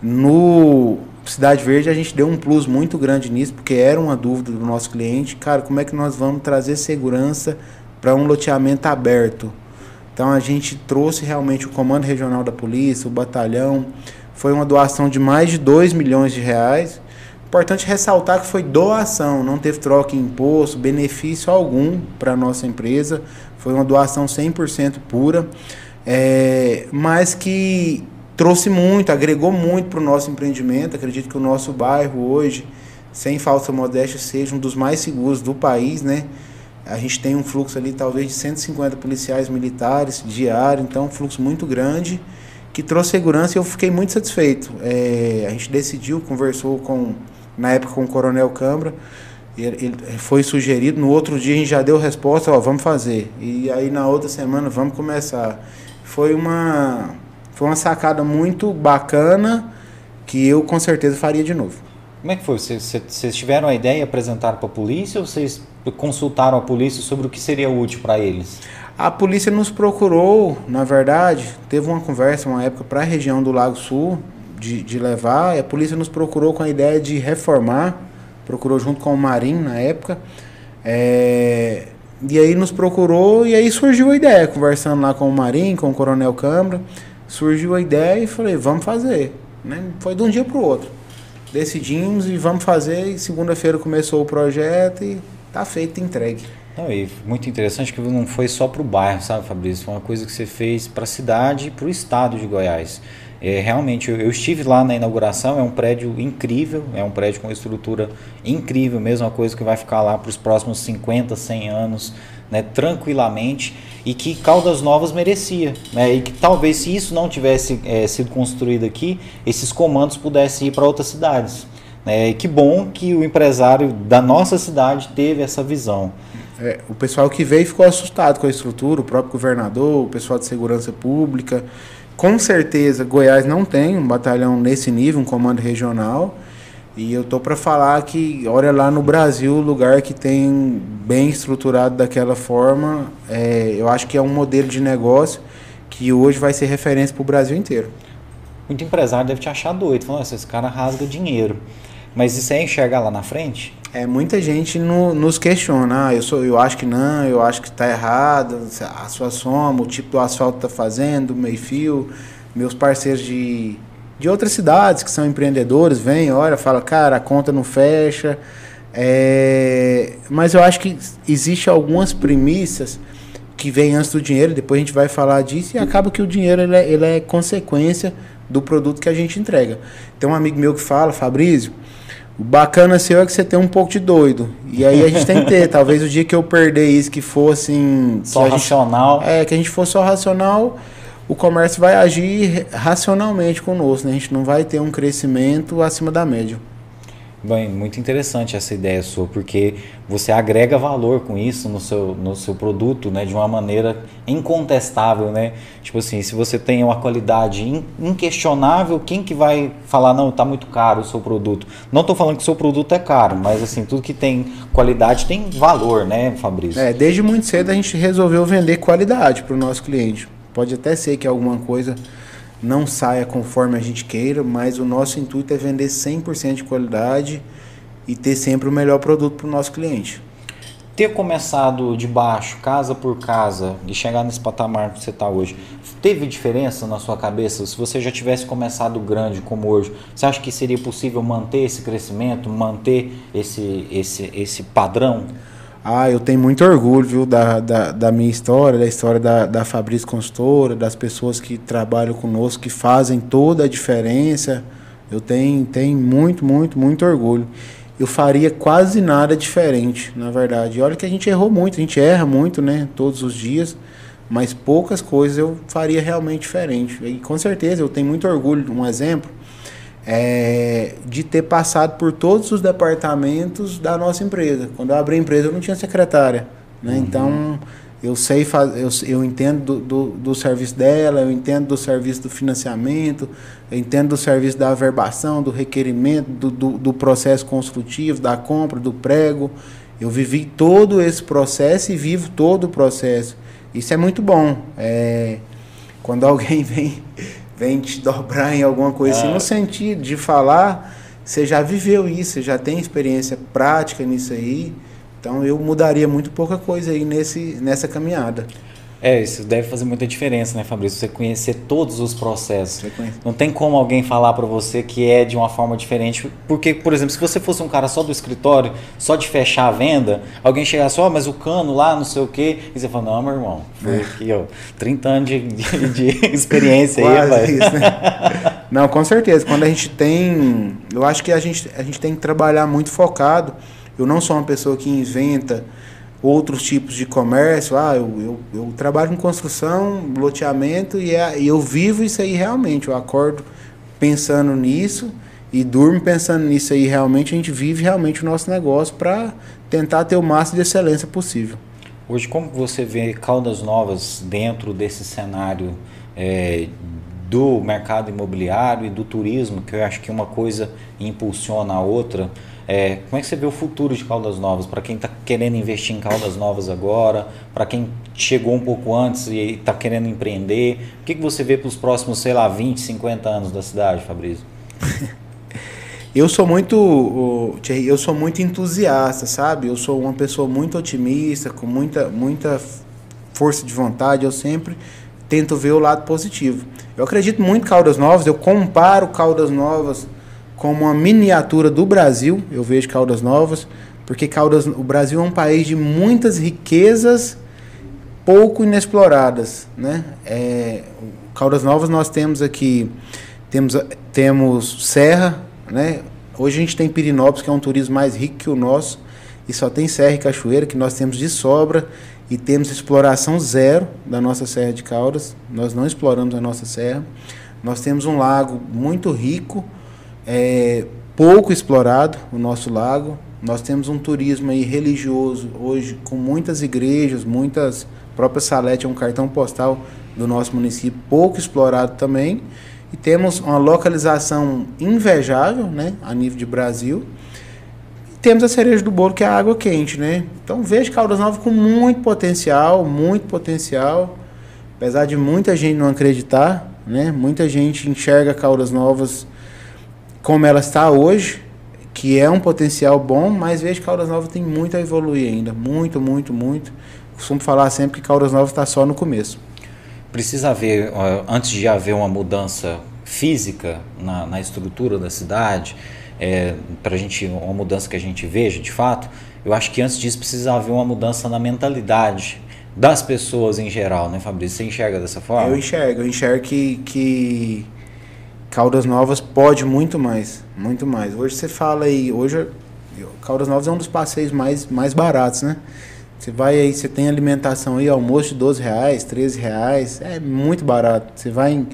S2: No Cidade Verde a gente deu um plus muito grande nisso, porque era uma dúvida do nosso cliente, cara, como é que nós vamos trazer segurança para um loteamento aberto? Então a gente trouxe realmente o Comando Regional da Polícia, o batalhão, foi uma doação de mais de 2 milhões de reais. Importante ressaltar que foi doação, não teve troca em imposto, benefício algum para a nossa empresa. Foi uma doação 100% pura, é, mas que trouxe muito, agregou muito para o nosso empreendimento. Acredito que o nosso bairro hoje, sem falsa modéstia, seja um dos mais seguros do país, né? A gente tem um fluxo ali talvez de 150 policiais militares diário, então um fluxo muito grande que trouxe segurança e eu fiquei muito satisfeito. É, a gente decidiu, conversou com, na época com o Coronel Câmara, ele, ele foi sugerido, no outro dia a gente já deu resposta, ó, vamos fazer. E aí na outra semana vamos começar. Foi uma, foi uma sacada muito bacana que eu com certeza faria de novo.
S1: Como é que foi? Vocês, vocês tiveram a ideia e apresentaram para a polícia ou vocês consultaram a polícia sobre o que seria útil para eles?
S2: A polícia nos procurou, na verdade, teve uma conversa uma época para a região do Lago Sul de, de levar, e a polícia nos procurou com a ideia de reformar, procurou junto com o Marinho na época, é, e aí nos procurou e aí surgiu a ideia, conversando lá com o Marinho, com o Coronel Câmara, surgiu a ideia e falei, vamos fazer. Né? Foi de um dia para o outro. Decidimos e vamos fazer, e segunda-feira começou o projeto e tá feito, entregue.
S1: Não, e muito interessante que não foi só para o bairro, sabe, Fabrício? Foi uma coisa que você fez para a cidade e para o estado de Goiás. É, realmente, eu, eu, estive lá na inauguração, é um prédio incrível, é um prédio com estrutura incrível, mesmo uma coisa que vai ficar lá para os próximos 50, 100 anos, né, tranquilamente, e que Caldas Novas merecia. Né, e que talvez se isso não tivesse é, sido construído aqui, esses comandos pudessem ir para outras cidades. Né, e que bom que o empresário da nossa cidade teve essa visão.
S2: É, o pessoal que veio ficou assustado com a estrutura, o próprio governador, o pessoal de segurança pública. Com certeza, Goiás não tem um batalhão nesse nível, um comando regional. E eu tô para falar que, olha lá no Brasil, lugar que tem bem estruturado daquela forma, é, eu acho que é um modelo de negócio que hoje vai ser referência para o Brasil inteiro.
S1: Muito empresário deve te achar doido, falando, esse cara rasga dinheiro. Mas isso é enxergar lá na frente?
S2: É, muita gente no, nos questiona, ah, eu, sou, eu acho que não, eu acho que está errado, a sua soma, o tipo do asfalto está fazendo, meio fio, meus parceiros de, de outras cidades que são empreendedores vêm, olha, fala, cara, a conta não fecha, É, mas eu acho que existe algumas premissas que vêm antes do dinheiro, depois a gente vai falar disso, e acaba que o dinheiro ele é, ele é consequência do produto que a gente entrega. Tem um amigo meu que fala, Fabrício, o bacana seu é que você tem um pouco de doido. E aí a gente tem que ter. [LAUGHS] Talvez o dia que eu perder isso, que fosse assim.
S1: Só racional.
S2: Gente, é, que a gente for só racional, o comércio vai agir racionalmente conosco. Né? A gente não vai ter um crescimento acima da média.
S1: Bem, muito interessante essa ideia sua, porque você agrega valor com isso no seu, no seu produto, né, de uma maneira incontestável, né? Tipo assim, se você tem uma qualidade inquestionável, quem que vai falar, não, tá muito caro o seu produto? Não estou falando que o seu produto é caro, mas assim, tudo que tem qualidade tem valor, né, Fabrício?
S2: É, desde muito cedo a gente resolveu vender qualidade para o nosso cliente. Pode até ser que alguma coisa não saia conforme a gente queira, mas o nosso intuito é vender 100% de qualidade e ter sempre o melhor produto para o nosso cliente.
S1: Ter começado de baixo, casa por casa, e chegar nesse patamar que você está hoje, teve diferença na sua cabeça? Se você já tivesse começado grande como hoje, você acha que seria possível manter esse crescimento, manter esse, esse, esse padrão?
S2: Ah, eu tenho muito orgulho, viu, da, da, da minha história, da história da, da Fabrício Consultora, das pessoas que trabalham conosco, que fazem toda a diferença. Eu tenho, tenho muito, muito, muito orgulho. Eu faria quase nada diferente, na verdade. E olha que a gente errou muito, a gente erra muito, né, todos os dias, mas poucas coisas eu faria realmente diferente. E com certeza eu tenho muito orgulho. Um exemplo, é, de ter passado por todos os departamentos da nossa empresa. Quando eu abri a empresa, eu não tinha secretária. Né? Uhum. Então, eu sei eu, eu entendo do, do, do, serviço dela, eu entendo do serviço do financiamento, eu entendo do serviço da averbação, do requerimento, do, do, do processo construtivo, da compra, do prego. Eu vivi todo esse processo e vivo todo o processo. Isso é muito bom. É, quando alguém [LAUGHS] vem vem te dobrar em alguma coisa assim, no sentido de falar, você já viveu isso, você já tem experiência prática nisso aí. Então eu mudaria muito pouca coisa aí nesse, nessa caminhada.
S1: É, isso deve fazer muita diferença, né, Fabrício? Você conhecer todos os processos. Não tem como alguém falar para você que é de uma forma diferente. Porque, por exemplo, se você fosse um cara só do escritório, só de fechar a venda, alguém chegar só, oh, mas o cano lá, não sei o quê, e você fala, não, meu irmão, foi é. aqui, ó, 30 anos de, de, de [LAUGHS] experiência aí, velho. Né? [LAUGHS]
S2: Não, com certeza. Quando a gente tem. Eu acho que a gente, a gente tem que trabalhar muito focado. Eu não sou uma pessoa que inventa outros tipos de comércio. Ah, eu, eu, eu trabalho com construção, loteamento e, é, e eu vivo isso aí realmente. Eu acordo pensando nisso e durmo pensando nisso aí realmente. A gente vive realmente o nosso negócio para tentar ter o máximo de excelência possível.
S1: Hoje, como você vê Caldas Novas dentro desse cenário é, do mercado imobiliário e do turismo, que eu acho que uma coisa impulsiona a outra? É, como é que você vê o futuro de Caldas Novas? Para quem está querendo investir em Caldas Novas agora, para quem chegou um pouco antes e está querendo empreender, o que, que você vê para os próximos, sei lá, 20, 50 anos da cidade, Fabrício? [LAUGHS]
S2: eu sou muito, eu sou muito entusiasta, sabe? Eu sou uma pessoa muito otimista, com muita, muita força de vontade. Eu sempre tento ver o lado positivo. Eu acredito muito em Caldas Novas. Eu comparo Caldas Novas como uma miniatura do Brasil, eu vejo Caldas Novas, porque Caldas, o Brasil é um país de muitas riquezas pouco inexploradas, né? É, Caldas Novas nós temos aqui temos temos serra, né? Hoje a gente tem Pirinópolis que é um turismo mais rico que o nosso e só tem serra e cachoeira que nós temos de sobra e temos exploração zero da nossa serra de Caldas. Nós não exploramos a nossa serra. Nós temos um lago muito rico é pouco explorado o nosso lago. Nós temos um turismo aí religioso hoje com muitas igrejas, muitas própria Salete é um cartão postal do nosso município pouco explorado também. E temos uma localização invejável, né, a nível de Brasil. E temos a cereja do bolo que é a água quente, né? Então vejo Caldas Novas com muito potencial, muito potencial. Apesar de muita gente não acreditar, né? Muita gente enxerga Caldas Novas como ela está hoje, que é um potencial bom, mas vejo que Caldas Novas tem muito a evoluir ainda. Muito, muito, muito. Costumo falar sempre que Caldas Novas está só no começo.
S1: Precisa haver, antes de haver uma mudança física na, na estrutura da cidade, é, para a gente uma mudança que a gente veja, de fato, eu acho que antes disso precisa haver uma mudança na mentalidade das pessoas em geral, né, Fabrício? Você enxerga dessa forma?
S2: Eu enxergo, eu enxergo que, que Caldas Novas pode muito mais, muito mais. Hoje você fala aí, hoje Caldas Novas é um dos passeios mais, mais baratos, né? Você vai aí, você tem alimentação aí, almoço de 12 reais, 13 reais, é muito barato. Você vai em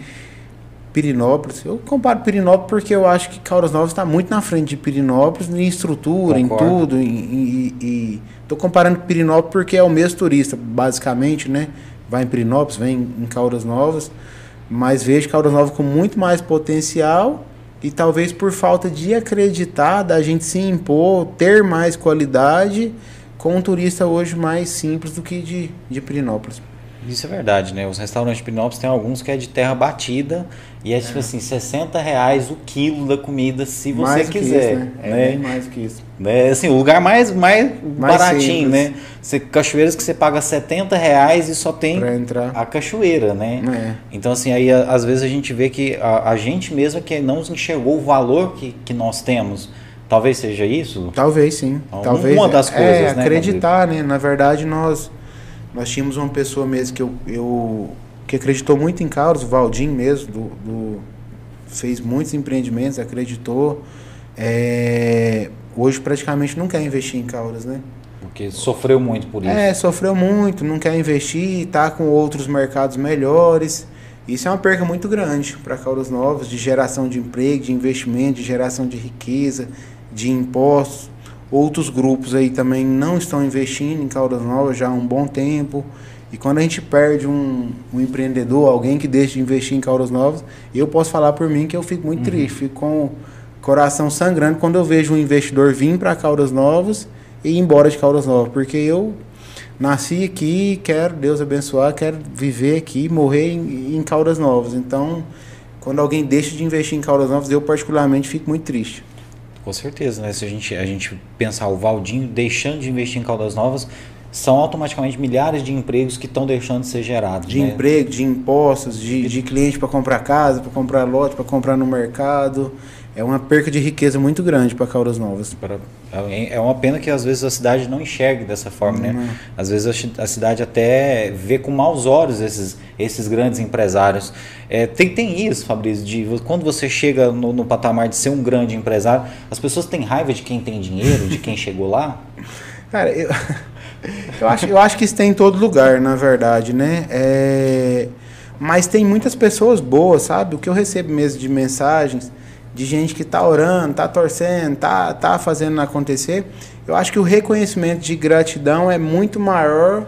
S2: Pirinópolis, eu comparo Pirinópolis porque eu acho que Caldas Novas está muito na frente de Pirinópolis em estrutura, Concordo. em tudo. E estou comparando Pirinópolis porque é o mesmo turista, basicamente, né? Vai em Pirinópolis, vem em Caldas Novas, mas vejo Caldas Novas com muito mais potencial e talvez por falta de acreditar, da gente se impor, ter mais qualidade com um turista hoje mais simples do que de, de Pirinópolis.
S1: Isso é verdade, né? Os restaurantes de Pirinópolis tem alguns que é de terra batida e é, é. tipo assim, 60 reais o quilo da comida se você mais quiser.
S2: Isso, né? É né? bem mais que isso.
S1: É, assim, o lugar mais, mais, mais baratinho, simples. né? Você, cachoeiras que você paga 70 reais e só tem a cachoeira, né? É. Então, assim, aí às vezes a gente vê que a, a gente mesmo que não enxergou o valor que, que nós temos. Talvez seja isso?
S2: Talvez sim.
S1: Então,
S2: Talvez
S1: uma das coisas,
S2: é,
S1: né?
S2: Acreditar, né? Na verdade, nós nós tínhamos uma pessoa mesmo que eu, eu que acreditou muito em Carlos, o Valdim mesmo, do, do fez muitos empreendimentos, acreditou. É, hoje praticamente não quer investir em Caldas, né?
S1: Porque sofreu muito por isso.
S2: É, sofreu muito, não quer investir, está com outros mercados melhores. Isso é uma perca muito grande para Caldas Novas, de geração de emprego, de investimento, de geração de riqueza, de impostos. Outros grupos aí também não estão investindo em Caldas Novas já há um bom tempo. E quando a gente perde um, um empreendedor, alguém que deixa de investir em Caldas Novas, eu posso falar por mim que eu fico muito uhum. triste, fico com o coração sangrando quando eu vejo um investidor vir para Caldas Novas e ir embora de Caldas Novas, porque eu nasci aqui, quero Deus abençoar, quero viver aqui, morrer em, em Caldas Novas. Então, quando alguém deixa de investir em Caldas Novas, eu particularmente fico muito triste.
S1: Com certeza, né? Se a gente, a gente pensar o Valdinho deixando de investir em Caldas Novas, são automaticamente milhares de empregos que estão deixando de ser gerados.
S2: De
S1: né?
S2: emprego, de impostos, de, de cliente para comprar casa, para comprar lote, para comprar no mercado é uma perca de riqueza muito grande para Caldas Novas.
S1: É uma pena que às vezes a cidade não enxergue dessa forma, né? Às vezes a cidade até vê com maus olhos esses, esses grandes empresários. É, tem, tem isso, Fabrício, de quando você chega no, no, patamar de ser um grande empresário, as pessoas têm raiva de quem tem dinheiro, de quem chegou lá? [LAUGHS]
S2: Cara, eu, eu, acho, eu acho que isso tem em todo lugar, na verdade, né? É, mas tem muitas pessoas boas, sabe? O que eu recebo mesmo de mensagens de gente que está orando, está torcendo, está tá fazendo acontecer, eu acho que o reconhecimento de gratidão é muito maior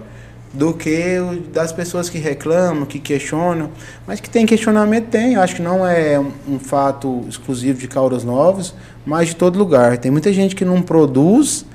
S2: do que o das pessoas que reclamam, que questionam, mas que tem questionamento tem. Eu acho que não é um, fato exclusivo de Caldas Novas, mas de todo lugar. Tem muita gente que não produz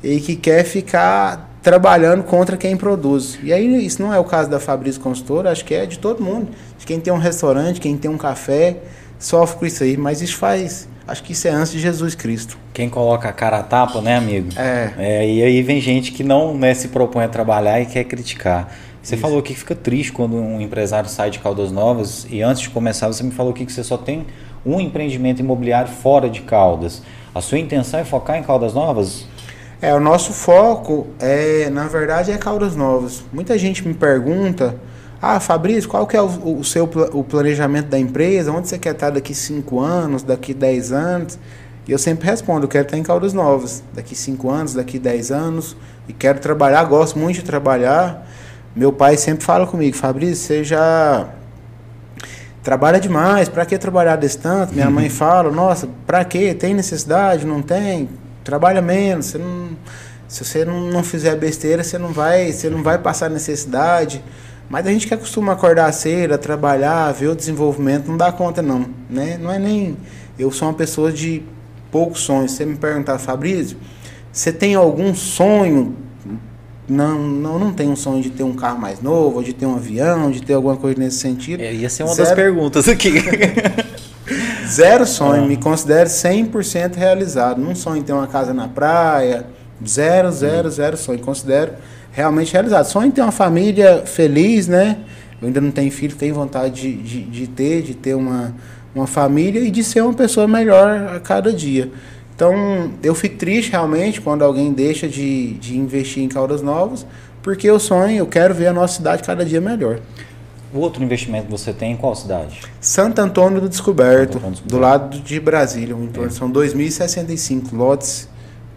S2: e que quer ficar trabalhando contra quem produz. E aí isso não é o caso da Fabrício Consultor, acho que é de todo mundo. De quem tem um restaurante, quem tem um café, sofre com isso aí, mas isso faz. Acho que isso é antes de Jesus Cristo.
S1: Quem coloca a cara a tapa, né, amigo?
S2: É.
S1: é e aí vem gente que não né, se propõe a trabalhar e quer criticar. Você isso. falou que fica triste quando um empresário sai de Caldas Novas e antes de começar você me falou que você só tem um empreendimento imobiliário fora de Caldas. A sua intenção é focar em Caldas Novas?
S2: É, o nosso foco é, na verdade, é Caldas Novas. Muita gente me pergunta ah, Fabrício, qual que é o, o seu o planejamento da empresa? Onde você quer estar daqui 5 anos, daqui 10 anos? E eu sempre respondo, eu quero estar em Caldas Novas, daqui 5 anos, daqui 10 anos, e quero trabalhar, gosto muito de trabalhar. Meu pai sempre fala comigo, Fabrício, você já trabalha demais, para que trabalhar desse tanto? Minha mãe fala, nossa, para que? Tem necessidade? Não tem? Trabalha menos, você não, se você não, não fizer besteira, você não vai, você não vai passar necessidade. Mas a gente que acostuma acordar cedo, trabalhar, ver o desenvolvimento, não dá conta não, né? Não é nem... Eu sou uma pessoa de poucos sonhos. Você me perguntar, Fabrício, você tem algum sonho? Não, não, não tenho um sonho de ter um carro mais novo, de ter um avião, de ter alguma coisa nesse sentido.
S1: É, ia ser uma Zero... das perguntas aqui. [LAUGHS]
S2: Zero sonho, ah. me considero 100% realizado. Não sonho em ter uma casa na praia, zero, zero, zero sonho. Considero realmente realizado. Sonho em ter uma família feliz, né? Eu ainda não tenho filho, tenho vontade de, de, de ter, de ter uma, uma família e de ser uma pessoa melhor a cada dia. Então, eu fico triste realmente quando alguém deixa de, de investir em Caldas Novas, porque eu sonho, eu quero ver a nossa cidade cada dia melhor.
S1: O outro investimento que você tem em qual cidade?
S2: Santo Antônio do Descoberto, Antônio do, Descoberto. do lado de Brasília. Em torno, é. São 2.065 lotes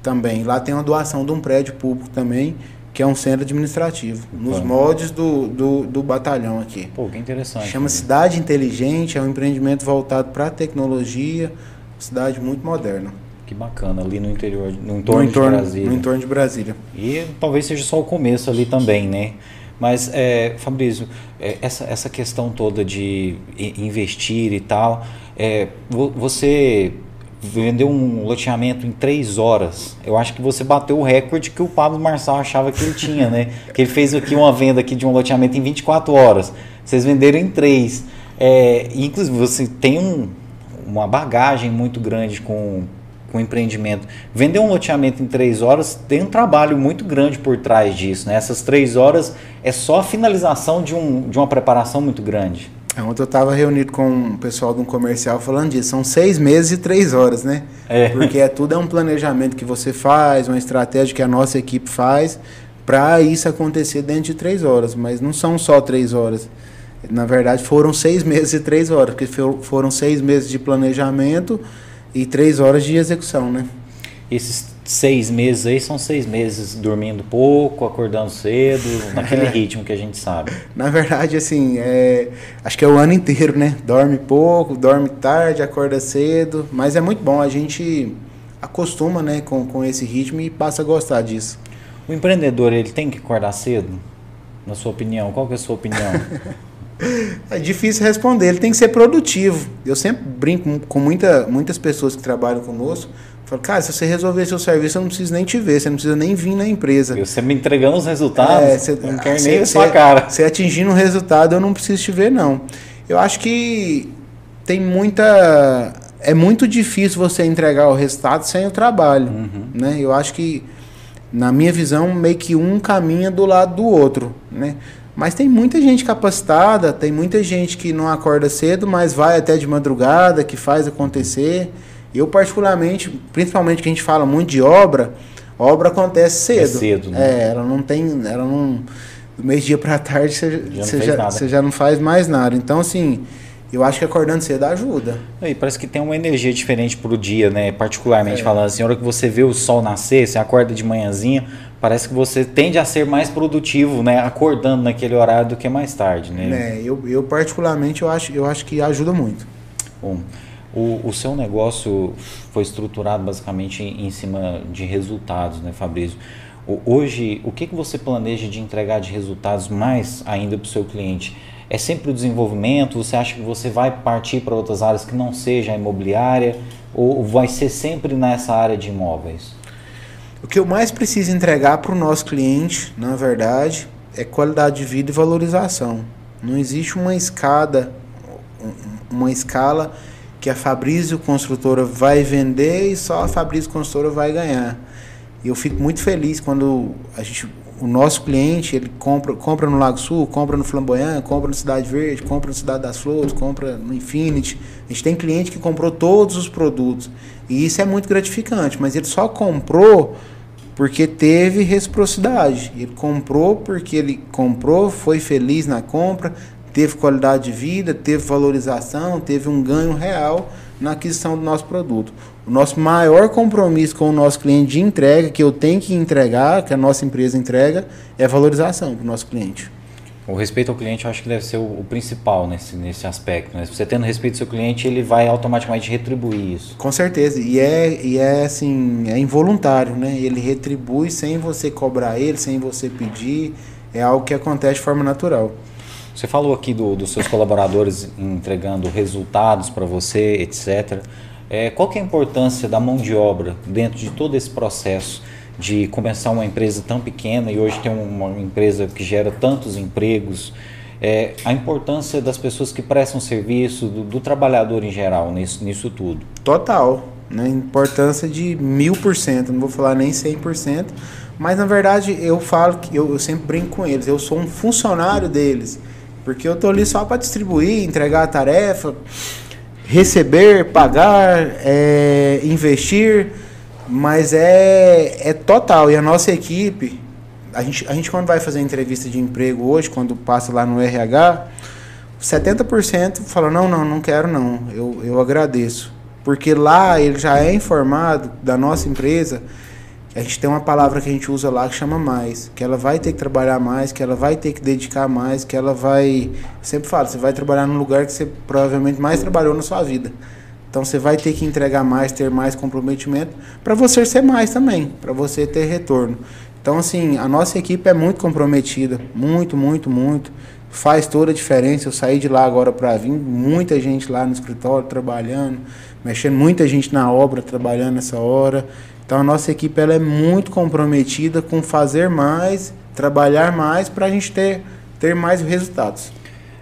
S2: também. Lá tem uma doação de um prédio público também, que é um centro administrativo, nos moldes do, do, do, batalhão aqui.
S1: Pô, que interessante.
S2: Chama né? Cidade Inteligente, é um empreendimento voltado para a tecnologia, cidade muito moderna.
S1: Que bacana, ali no interior, no entorno, no entorno de Brasília.
S2: No entorno de Brasília.
S1: E talvez seja só o começo ali também, né? Mas, é, Fabrício, é, essa, essa questão toda de investir e tal, é, você vendeu um loteamento em três horas. Eu acho que você bateu o recorde que o Pablo Marçal achava que ele tinha, né? [LAUGHS] que ele fez aqui uma venda aqui de um loteamento em 24 horas. Vocês venderam em três. É, inclusive, você tem um, uma bagagem muito grande com com empreendimento. Vender um loteamento em três horas tem um trabalho muito grande por trás disso. Né? Essas três horas é só a finalização de, um, de uma preparação muito grande.
S2: É, ontem eu estava reunido com o pessoal de um comercial falando disso. São seis meses e três horas, né? É. Porque é tudo é um planejamento que você faz, uma estratégia que a nossa equipe faz para isso acontecer dentro de três horas. Mas não são só três horas. Na verdade, foram seis [LAUGHS] meses e três horas, porque foram seis meses de planejamento e três horas de execução, né?
S1: Esses seis meses aí são seis meses dormindo pouco, acordando cedo, [LAUGHS] naquele é. ritmo que a gente sabe.
S2: Na verdade, assim, é, acho que é o ano inteiro, né? Dorme pouco, dorme tarde, acorda cedo, mas é muito bom, a gente acostuma né, com, com esse ritmo e passa a gostar disso.
S1: O empreendedor, ele tem que acordar cedo? Na sua opinião, qual que é a sua opinião? [LAUGHS]
S2: É difícil responder, ele tem que ser produtivo. Eu sempre brinco com muita, muitas pessoas que trabalham conosco. Falo, cara, se você resolver seu serviço, eu não preciso nem te ver, você não precisa nem vir na empresa.
S1: E você me entregando os resultados, é,
S2: você, não quer nem você, sua cara. Você atingindo um resultado, eu não preciso te ver, não. Eu acho que tem muita. É muito difícil você entregar o resultado sem o trabalho. Uhum. Né? Eu acho que, na minha visão, meio que um caminha do lado do outro. Né? Mas tem muita gente capacitada, tem muita gente que não acorda cedo, mas vai até de madrugada, que faz acontecer. Eu, particularmente, principalmente que a gente fala muito de obra, obra acontece cedo. É
S1: cedo, né?
S2: É, ela não tem. Ela não. Do meio-dia para tarde você já, você, já, você já não faz mais nada. Então, assim. Eu acho que acordando cedo ajuda.
S1: E parece que tem uma energia diferente pro dia, né? Particularmente é. falando assim, a hora que você vê o sol nascer, você acorda de manhãzinha, parece que você tende a ser mais produtivo, né, acordando naquele horário do que mais tarde, né?
S2: É, eu, eu particularmente eu acho, eu acho que ajuda muito.
S1: Bom, o, o seu negócio foi estruturado basicamente em, em cima de resultados, né, Fabrício? O, hoje, o que, que você planeja de entregar de resultados mais ainda para o seu cliente? É sempre o desenvolvimento? Você acha que você vai partir para outras áreas que não seja a imobiliária? Ou vai ser sempre nessa área de imóveis?
S2: O que eu mais preciso entregar para o nosso cliente, na verdade, é qualidade de vida e valorização. Não existe uma escada, uma escala que a Fabrício Construtora vai vender e só a Fabrício Construtora vai ganhar. E eu fico muito feliz quando a gente, o nosso cliente ele compra, compra no Lago Sul, compra no Flamboyant, compra no Cidade Verde, compra no Cidade das Flores, compra no Infinity. A gente tem cliente que comprou todos os produtos. E isso é muito gratificante, mas ele só comprou porque teve reciprocidade. Ele comprou porque ele comprou, foi feliz na compra, teve qualidade de vida, teve valorização, teve um ganho real na aquisição do nosso produto. O nosso maior compromisso com o nosso cliente de entrega, que eu tenho que entregar, que a nossa empresa entrega, é valorização para o nosso cliente.
S1: O respeito ao cliente eu acho que deve ser o, o principal nesse, nesse aspecto. Né? Se você tendo respeito ao seu cliente, ele vai automaticamente retribuir isso.
S2: Com certeza. E é, e é assim, é involuntário, né? Ele retribui sem você cobrar ele, sem você pedir. É algo que acontece de forma natural.
S1: Você falou aqui do, dos seus colaboradores entregando resultados para você, etc. É, qual é a importância da mão de obra dentro de todo esse processo? de começar uma empresa tão pequena e hoje ter uma empresa que gera tantos empregos, é, a importância das pessoas que prestam serviço, do, do trabalhador em geral nisso, nisso tudo.
S2: Total, né? importância de mil por cento, não vou falar nem cem por cento, mas na verdade eu falo que eu, eu sempre brinco com eles, eu sou um funcionário deles, porque eu tô ali só para distribuir, entregar a tarefa, receber, pagar, é, investir, mas é, é total. E a nossa equipe, a gente, a gente quando vai fazer entrevista de emprego hoje, quando passa lá no RH, 70% fala, não, não, não quero não, eu, eu agradeço. Porque lá ele já é informado da nossa empresa, a gente tem uma palavra que a gente usa lá que chama mais, que ela vai ter que trabalhar mais, que ela vai ter que dedicar mais, que ela vai, sempre falo, você vai trabalhar num lugar que você provavelmente mais trabalhou na sua vida. Então você vai ter que entregar mais, ter mais comprometimento para você ser mais também, para você ter retorno. Então assim, a nossa equipe é muito comprometida, muito, muito, muito faz toda a diferença. Eu saí de lá agora para vir, muita gente lá no escritório trabalhando, mexendo, muita gente na obra trabalhando nessa hora. Então a nossa equipe ela é muito comprometida com fazer mais, trabalhar mais para a gente ter, ter mais resultados.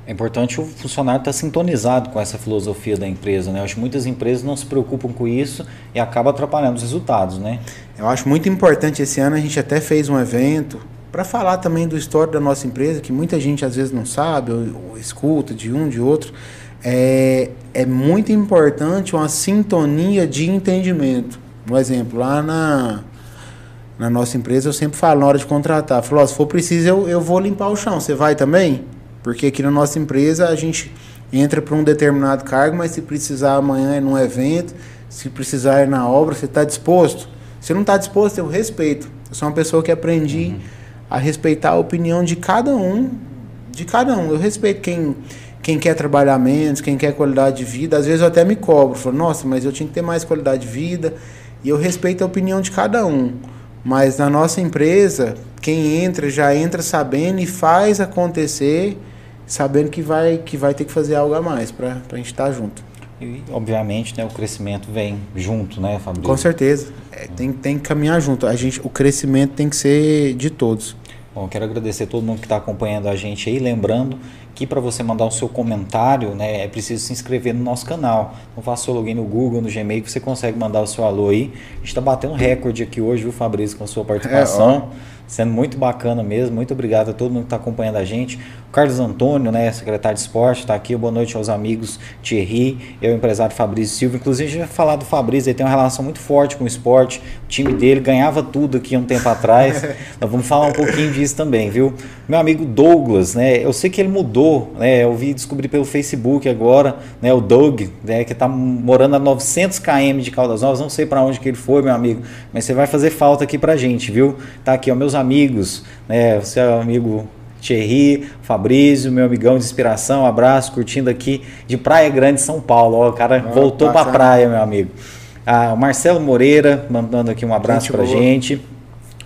S1: É importante o funcionário estar sintonizado com essa filosofia da empresa, né? Eu acho que muitas empresas não se preocupam com isso e acaba atrapalhando os resultados, né?
S2: Eu acho muito importante esse ano a gente até fez um evento para falar também do histórico da nossa empresa, que muita gente às vezes não sabe, ou, ou escuta de um, de outro, é, é muito importante uma sintonia de entendimento. Um exemplo, lá na, na nossa empresa eu sempre falo na hora de contratar, falo, se for preciso eu, eu vou limpar o chão, você vai também? Porque aqui na nossa empresa a gente entra para um determinado cargo, mas se precisar amanhã é num evento, se precisar é na obra, você está disposto? Se não está disposto, eu respeito. Eu sou uma pessoa que aprendi... Uhum a respeitar a opinião de cada um, de cada um. Eu respeito quem quem quer trabalhar menos, quem quer qualidade de vida. Às vezes eu até me cobro, falo, nossa, mas eu tinha que ter mais qualidade de vida. E eu respeito a opinião de cada um. Mas na nossa empresa, quem entra já entra sabendo e faz acontecer, sabendo que vai que vai ter que fazer algo a mais para a gente estar tá junto.
S1: E, obviamente, né, o crescimento vem junto, né, Fabrício?
S2: Com certeza. É, tem, tem que caminhar junto. A gente, o crescimento tem que ser de todos.
S1: Bom, quero agradecer a todo mundo que está acompanhando a gente aí. Lembrando que para você mandar o seu comentário, né, é preciso se inscrever no nosso canal. Então faça o seu login no Google, no Gmail, que você consegue mandar o seu alô aí. A gente está batendo recorde aqui hoje, viu, Fabrício, com a sua participação. É, sendo muito bacana mesmo. Muito obrigado a todo mundo que está acompanhando a gente. O Carlos Antônio, né, secretário de esporte, está aqui. Boa noite aos amigos Thierry, eu, empresário Fabrício Silva. Inclusive, a gente vai falar do Fabrício, ele tem uma relação muito forte com o esporte. O time dele ganhava tudo aqui um tempo atrás. [LAUGHS] Nós vamos falar um pouquinho disso também, viu? Meu amigo Douglas, né, eu sei que ele mudou, né, eu vi descobrir pelo Facebook agora, né, o Doug, né, que está morando a 900 km de Caldas Novas. Não sei para onde que ele foi, meu amigo, mas você vai fazer falta aqui para gente, viu? Tá aqui, ó, meus amigos, né? Você é amigo Thierry, Fabrício, meu amigão de inspiração, abraço, curtindo aqui de Praia Grande, São Paulo. Ó, o cara ah, voltou para praia, meu amigo. Ah, o Marcelo Moreira mandando aqui um abraço para gente.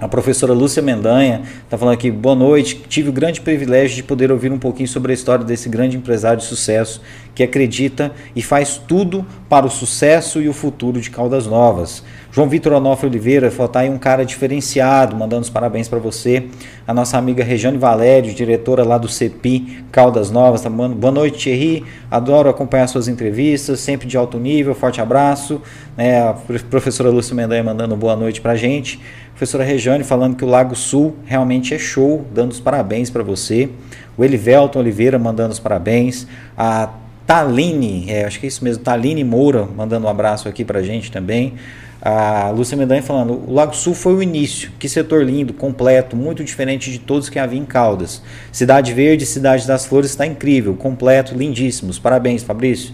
S1: A professora Lúcia Mendanha está falando aqui, boa noite. Tive o grande privilégio de poder ouvir um pouquinho sobre a história desse grande empresário de sucesso que acredita e faz tudo para o sucesso e o futuro de Caldas Novas. João Vitor Onofre Oliveira falou, tá aí um cara diferenciado, mandando os parabéns para você. A nossa amiga Regiane Valério, diretora lá do CEPI Caldas Novas, tá mandando boa noite, Thierry. Adoro acompanhar suas entrevistas, sempre de alto nível. Forte abraço. É, a professora Lúcia Mendanha mandando boa noite para gente professora Regiane falando que o Lago Sul realmente é show, dando os parabéns para você. O Elivelton Oliveira mandando os parabéns. A Taline, é, acho que é isso mesmo, Taline Moura mandando um abraço aqui para gente também. A Lúcia Mendanha falando, o Lago Sul foi o início, que setor lindo, completo, muito diferente de todos que havia em Caldas. Cidade Verde, Cidade das Flores está incrível, completo, lindíssimos. Parabéns, Fabrício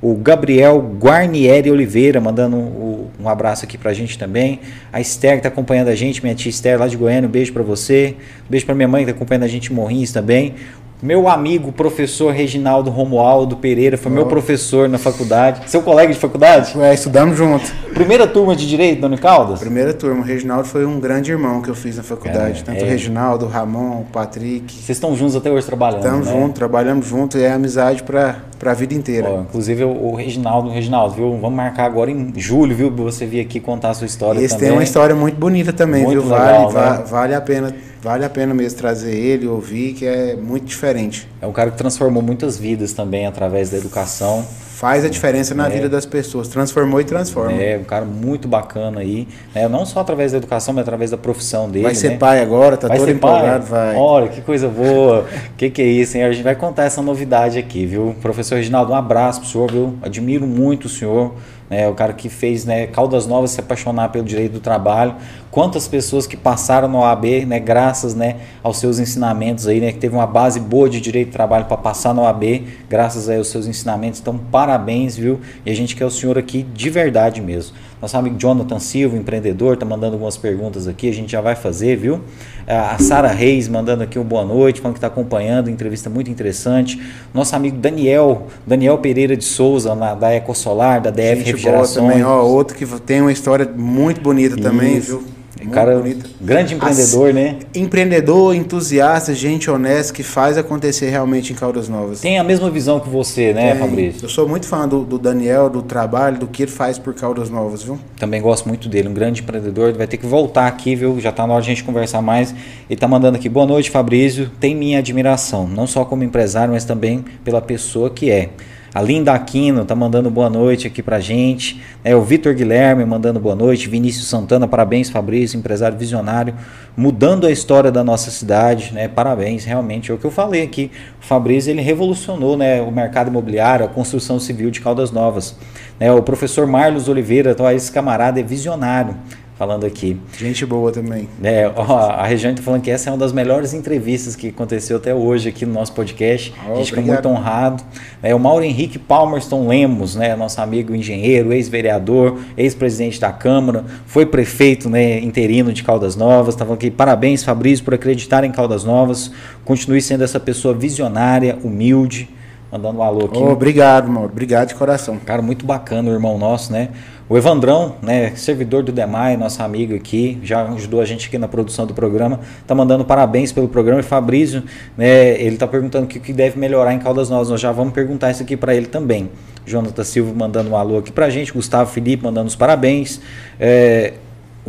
S1: o Gabriel Guarnieri Oliveira, mandando um, abraço aqui pra gente também. A Esther que tá acompanhando a gente, minha tia Esther lá de Goiânia, um beijo para você. Um beijo para minha mãe que tá acompanhando a gente em também. Meu amigo, professor Reginaldo Romualdo Pereira, foi oh. meu professor na faculdade. Seu colega de faculdade?
S2: É, estudamos junto.
S1: Primeira turma de Direito, Dona Caldas?
S2: Primeira turma. O Reginaldo foi um grande irmão que eu fiz na faculdade. É, Tanto é. o Reginaldo, o Ramon, o Patrick.
S1: Vocês estão juntos até hoje trabalhando,
S2: Estamos
S1: né?
S2: juntos, trabalhamos juntos e é amizade para a vida inteira.
S1: Oh, inclusive o Reginaldo, o Reginaldo, viu? Vamos marcar agora em julho, viu? Você vir aqui contar a sua história
S2: Esse
S1: também.
S2: tem uma história muito bonita também,
S1: muito
S2: viu?
S1: Legal,
S2: vale,
S1: né?
S2: vale a pena vale a pena mesmo trazer ele, ouvir, que é muito diferente.
S1: É um cara que transformou muitas vidas também através da educação.
S2: faz a diferença na
S1: É.
S2: vida das pessoas, transformou e transforma.
S1: É, um cara muito bacana aí, né? não só através da educação, mas através da profissão dele.
S2: vai ser
S1: né?
S2: pai agora, tá
S1: vai
S2: todo empolgado, vai.
S1: Olha, que coisa boa. que que é isso, hein? A gente vai contar essa novidade aqui, viu? Professor Reginaldo, um abraço pro senhor, viu? Admiro muito o senhor, né? O cara que fez, né, Caldas Novas se apaixonar pelo direito do trabalho. Quantas pessoas que passaram no OAB, né, graças, né, aos seus ensinamentos aí, né, que teve uma base boa de direito do trabalho para passar no OAB, graças aí aos seus ensinamentos. Então, parabéns, viu? E a gente quer o senhor aqui de verdade mesmo. Nosso amigo Jonathan Silva, empreendedor, tá mandando algumas perguntas aqui, a gente já vai fazer, viu? A Sara Reis mandando aqui um boa noite, falando que está acompanhando, entrevista muito interessante. Nosso amigo Daniel, Daniel Pereira de Souza, na, da Ecosolar, da DF
S2: Gente boa
S1: Refrigerações.
S2: também, ó, outro que tem uma história muito bonita também,
S1: Isso.
S2: viu?
S1: É
S2: Muito
S1: cara,
S2: bonita.
S1: grande empreendedor, né?
S2: Empreendedor, entusiasta, gente honesta que faz acontecer realmente em Caldas Novas.
S1: Tem a mesma visão que você, né,
S2: Tem.
S1: Fabrício?
S2: Eu sou muito fã do, do Daniel, do trabalho, do que ele faz por Caldas Novas, viu?
S1: Também gosto muito dele, um grande empreendedor. Vai ter que voltar aqui, viu? Já tá na hora de a gente conversar mais. Ele tá mandando aqui, boa noite, Fabrício. Tem minha admiração, não só como empresário, mas também pela pessoa que é. A Linda Aquino tá mandando boa noite aqui pra gente. É, o Vitor Guilherme mandando boa noite. Vinícius Santana, parabéns, Fabrício, empresário visionário, mudando a história da nossa cidade, né? Parabéns, realmente. É o que eu falei aqui. O Fabrício ele revolucionou, né, o mercado imobiliário, a construção civil de Caldas Novas. Né, o professor Marlos Oliveira, então, esse camarada é visionário, falando aqui.
S2: Gente boa também.
S1: É, ó, a Regiane está falando que essa é uma das melhores entrevistas que aconteceu até hoje aqui no nosso podcast.
S2: Oh,
S1: a gente fica muito honrado. É, o Mauro Henrique Palmerston Lemos, né, nosso amigo engenheiro, ex-vereador, ex-presidente da Câmara, foi prefeito né, interino de Caldas Novas. Estava aqui, parabéns, Fabrício, por acreditar em Caldas Novas. Continue sendo essa pessoa visionária, humilde. Mandando um alô aqui.
S2: Oh, obrigado, Mauro. Obrigado de coração.
S1: Cara, muito bacana o irmão nosso, né? O Evandrão, né, servidor do DEMAI, nosso amigo aqui, já ajudou a gente aqui na produção do programa, tá mandando parabéns pelo programa. E Fabrício, né, ele tá perguntando o que, que deve melhorar em Caldas Novas. Nós já vamos perguntar isso aqui para ele também. Jonathan Silva mandando um alô aqui pra gente, Gustavo Felipe mandando os parabéns. É,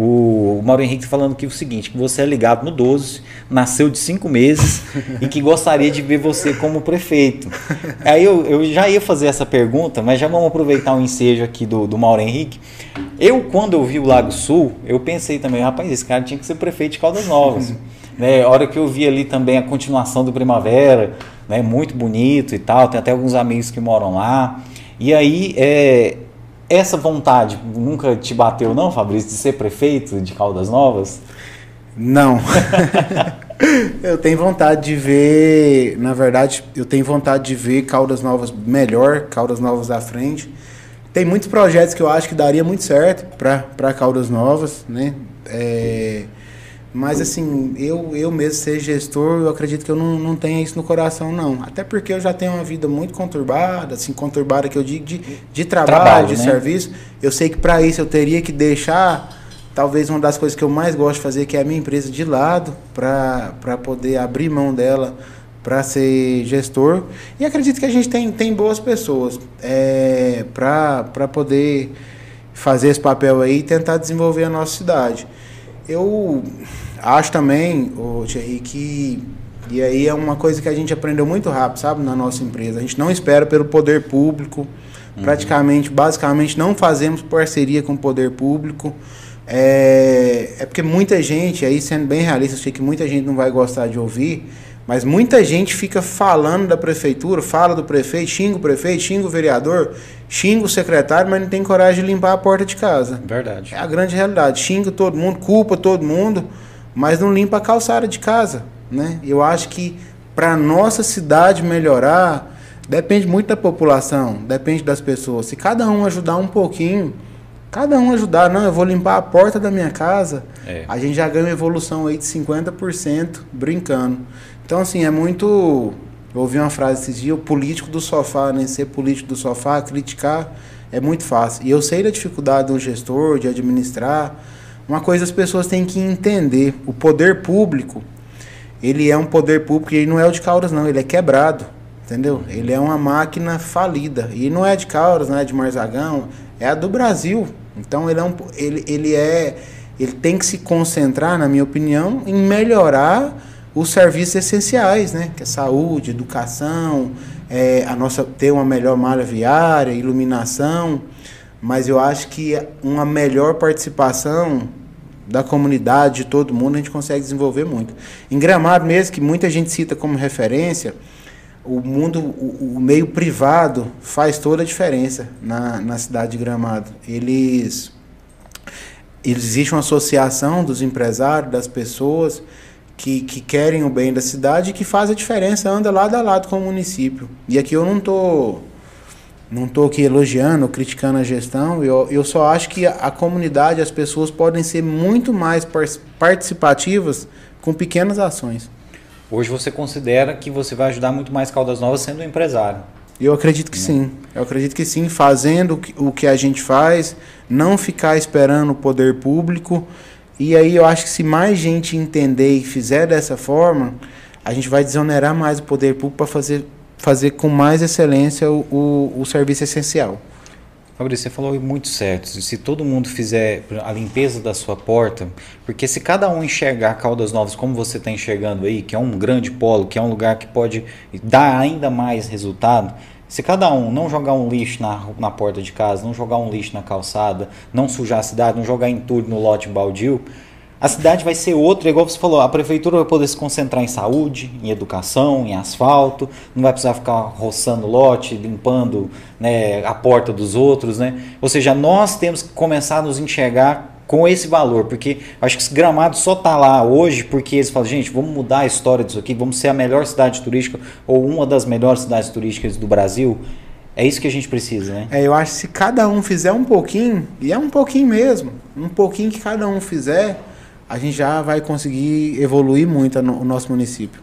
S1: o Mauro Henrique falando aqui o seguinte, que você é ligado no 12, nasceu de cinco meses e que gostaria de ver você como prefeito. Aí eu, eu já ia fazer essa pergunta, mas já vamos aproveitar o ensejo aqui do, do Mauro Henrique. Eu, quando eu vi o Lago Sul, eu pensei também, rapaz, esse cara tinha que ser prefeito de Caldas Novas. [LAUGHS] né, a hora que eu vi ali também a continuação do Primavera, né, muito bonito e tal, tem até alguns amigos que moram lá. E aí, é, essa vontade nunca te bateu, não, Fabrício, de ser prefeito de Caldas Novas?
S2: Não. [LAUGHS] eu tenho vontade de ver, na verdade, eu tenho vontade de ver Caldas Novas melhor, Caldas Novas à frente. Tem muitos projetos que eu acho que daria muito certo para Caldas Novas, né? É, mas assim, eu, eu mesmo ser gestor, eu acredito que eu não, não tenha isso no coração, não. Até porque eu já tenho uma vida muito conturbada, assim, conturbada que eu digo de, de trabalho,
S1: Trabalho,
S2: de
S1: né?
S2: serviço. Eu sei que para isso eu teria que deixar talvez uma das coisas que eu mais gosto de fazer, que é a minha empresa de lado, para poder abrir mão dela para ser gestor. E acredito que a gente tem, tem boas pessoas é, para poder fazer esse papel aí e tentar desenvolver a nossa cidade. Eu acho também, ô, Thierry, que. E aí é uma coisa que a gente aprendeu muito rápido, sabe, na nossa empresa. A gente não espera pelo poder público. Praticamente, basicamente, não fazemos parceria com o poder público. É, é porque muita gente, aí sendo bem realista, eu sei que muita gente não vai gostar de ouvir, mas muita gente fica falando da prefeitura, fala do prefeito, xinga o prefeito, xinga o vereador, xinga o secretário, mas não tem coragem de limpar a porta de casa.
S1: Verdade.
S2: É a grande realidade. Xinga todo mundo, culpa todo mundo, mas não limpa a calçada de casa. Né? Eu acho que para nossa cidade melhorar, depende muito da população, depende das pessoas. Se cada um ajudar um pouquinho, cada um ajudar, não, eu vou limpar a porta da minha casa,
S1: É.
S2: a gente já ganha uma evolução aí de 50% brincando. Então, assim, é muito. Eu ouvi uma frase esses dias, o político do sofá, né? Ser político do sofá, criticar é muito fácil. E eu sei da dificuldade do gestor de administrar. Uma coisa as pessoas têm que entender: o poder público, ele é um poder público ele não é o de Caldas, não, ele é quebrado. Entendeu? Ele é uma máquina falida. E não é de Caldas, não é de Marzagão, é a do Brasil. Então ele é um, ele, ele é. Ele tem que se concentrar, na minha opinião, em melhorar os serviços essenciais, né? Que é saúde, educação, é, a nossa ter uma melhor malha viária, iluminação, mas eu acho que uma melhor participação da comunidade, de todo mundo, a gente consegue desenvolver muito. Em Gramado mesmo, que muita gente cita como referência, o mundo, o, o meio privado faz toda a diferença na, na cidade de Gramado. Eles, eles existe uma associação dos empresários, das pessoas que, que querem o bem da cidade e que faz a diferença, anda lado a lado com o município. E aqui eu não estou não estou aqui elogiando ou criticando a gestão, eu, eu só acho que a, a comunidade, as pessoas podem ser muito mais participativas com pequenas ações.
S1: Hoje você considera que você vai ajudar muito mais Caldas Novas sendo um empresário?
S2: Eu acredito que né? sim. Eu acredito que sim, fazendo o que a gente faz, não ficar esperando o poder público. E aí eu acho que se mais gente entender e fizer dessa forma, a gente vai desonerar mais o poder público para fazer fazer com mais excelência o, o, o serviço essencial.
S1: Fabrício, você falou muito certo. Se todo mundo fizer a limpeza da sua porta, porque se cada um enxergar Caldas Novas como você está enxergando aí, que é um grande polo, que é um lugar que pode dar ainda mais resultado, se cada um não jogar um lixo na, na porta de casa, não jogar um lixo na calçada, não sujar a cidade, não jogar entulho no lote baldio, a cidade vai ser outra, igual você falou, a prefeitura vai poder se concentrar em saúde, em educação, em asfalto, não vai precisar ficar roçando lote, limpando né, a porta dos outros, né? Ou seja, nós temos que começar a nos enxergar com esse valor, porque acho que esse gramado só está lá hoje porque eles falam, gente, vamos mudar a história disso aqui, vamos ser a melhor cidade turística ou uma das melhores cidades turísticas do Brasil. É isso que a gente precisa, né?
S2: É, eu acho que se cada um fizer um pouquinho, e é um pouquinho mesmo, um pouquinho que cada um fizer, a gente já vai conseguir evoluir muito o nosso município.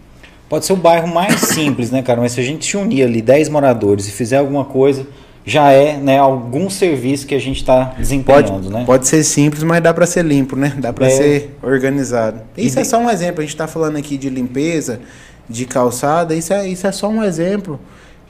S1: Pode ser o bairro mais [LAUGHS] simples, né, cara? Mas se a gente se unir ali 10 moradores e fizer alguma coisa, já é né, algum serviço que a gente está desempenhando,
S2: pode,
S1: né?
S2: Pode ser simples, mas dá para ser limpo, né? Dá para é. ser organizado. Isso e é só um exemplo. A gente está falando aqui de limpeza, de calçada. Isso é, isso é só um exemplo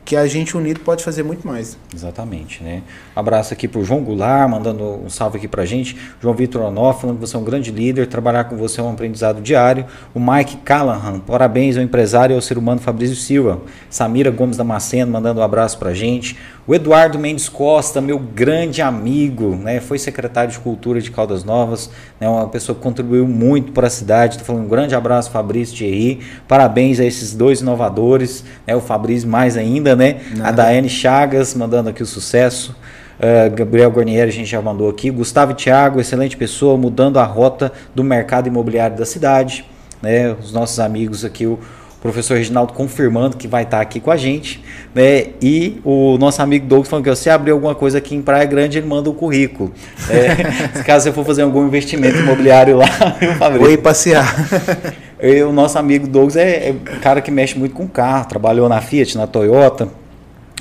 S2: que a gente unido pode fazer muito mais.
S1: Exatamente, né? Abraço aqui para o João Goulart, mandando um salve aqui para a gente. João Vitor Onoff, falando que você é um grande líder, trabalhar com você é um aprendizado diário. O Mike Callahan, parabéns ao empresário e ao ser humano Fabrício Silva. Samira Gomes Damasceno, mandando um abraço para a gente. O Eduardo Mendes Costa, meu grande amigo, né, foi secretário de Cultura de Caldas Novas, né, uma pessoa que contribuiu muito para a cidade. Estou falando um grande abraço, Fabrício Thierry. Parabéns a esses dois inovadores, né, o Fabrício mais ainda, né? A Daiane Chagas, mandando aqui o sucesso. Uh, Gabriel Gornier, a gente já mandou aqui. Gustavo Thiago, excelente pessoa, mudando a rota do mercado imobiliário da cidade. Né? Os nossos amigos aqui, o professor Reginaldo confirmando que vai estar aqui com a gente, né? E o nosso amigo Douglas falando que se abrir alguma coisa aqui em Praia Grande, ele manda o currículo. É, [LAUGHS] caso você for fazer algum investimento imobiliário lá, [LAUGHS]
S2: eu Vou ir passear. [LAUGHS]
S1: E o nosso amigo Douglas é, é um cara que mexe muito com carro, trabalhou na Fiat, na Toyota.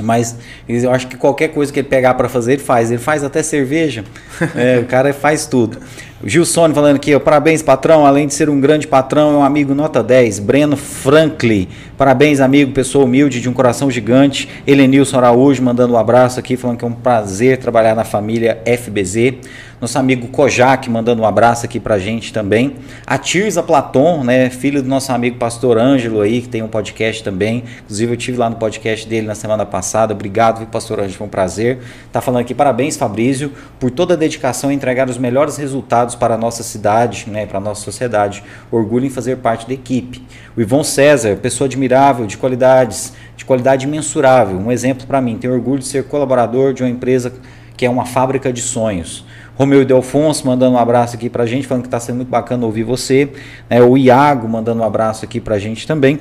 S1: Mas eu acho que qualquer coisa que ele pegar para fazer, ele faz. Ele faz até cerveja. É, o cara faz tudo. O Gilson falando aqui, ó, parabéns, patrão. Além de ser um grande patrão, é um amigo nota 10. Breno Franklin. Parabéns, amigo, pessoa humilde, de um coração gigante. Helenilson Araújo mandando um abraço aqui, falando que é um prazer trabalhar na família FBZ. Nosso amigo Kojak mandando um abraço aqui pra gente também. A Tirza Platon, né, filho do nosso amigo Pastor Ângelo aí, que tem um podcast também. Inclusive eu tive lá no podcast dele na semana passada. Obrigado, viu, Pastor Ângelo, foi um prazer. Tá falando aqui, parabéns, Fabrício, por toda a dedicação em entregar os melhores resultados para a nossa cidade, né, para a nossa sociedade. Orgulho em fazer parte da equipe. O Ivon César, pessoa admirável, de qualidades, de qualidade imensurável. Um exemplo para mim. Tenho orgulho de ser colaborador de uma empresa que é uma fábrica de sonhos. Romeu e Delfonso mandando um abraço aqui pra gente, falando que está sendo muito bacana ouvir você. É, o Iago mandando um abraço aqui pra gente também.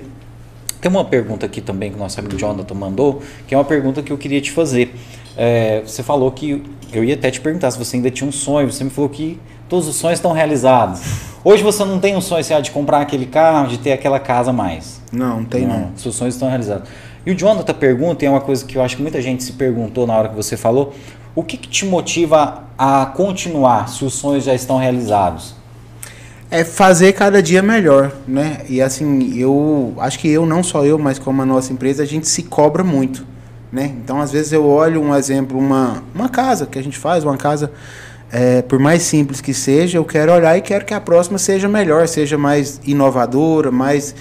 S1: Tem uma pergunta aqui também que o nosso amigo Jonathan mandou, que é uma pergunta que eu queria te fazer. É, você falou que eu ia até te perguntar se você ainda tinha um sonho. Você me falou que todos os sonhos estão realizados. Hoje você não tem um sonho assim, de comprar aquele carro, de ter aquela casa mais.
S2: Não, não tem não. não.
S1: Seus sonhos estão realizados. E o Jonathan pergunta, e é uma coisa que eu acho que muita gente se perguntou na hora que você falou, o que, que te motiva a continuar se os sonhos já estão realizados?
S2: É fazer cada dia melhor, né? E assim, eu acho que eu, não só eu, mas como a nossa empresa, a gente se cobra muito, né? Então, às vezes eu olho um exemplo, uma, uma casa que a gente faz, uma casa, é, por mais simples que seja, eu quero olhar e quero que a próxima seja melhor, seja mais inovadora, mais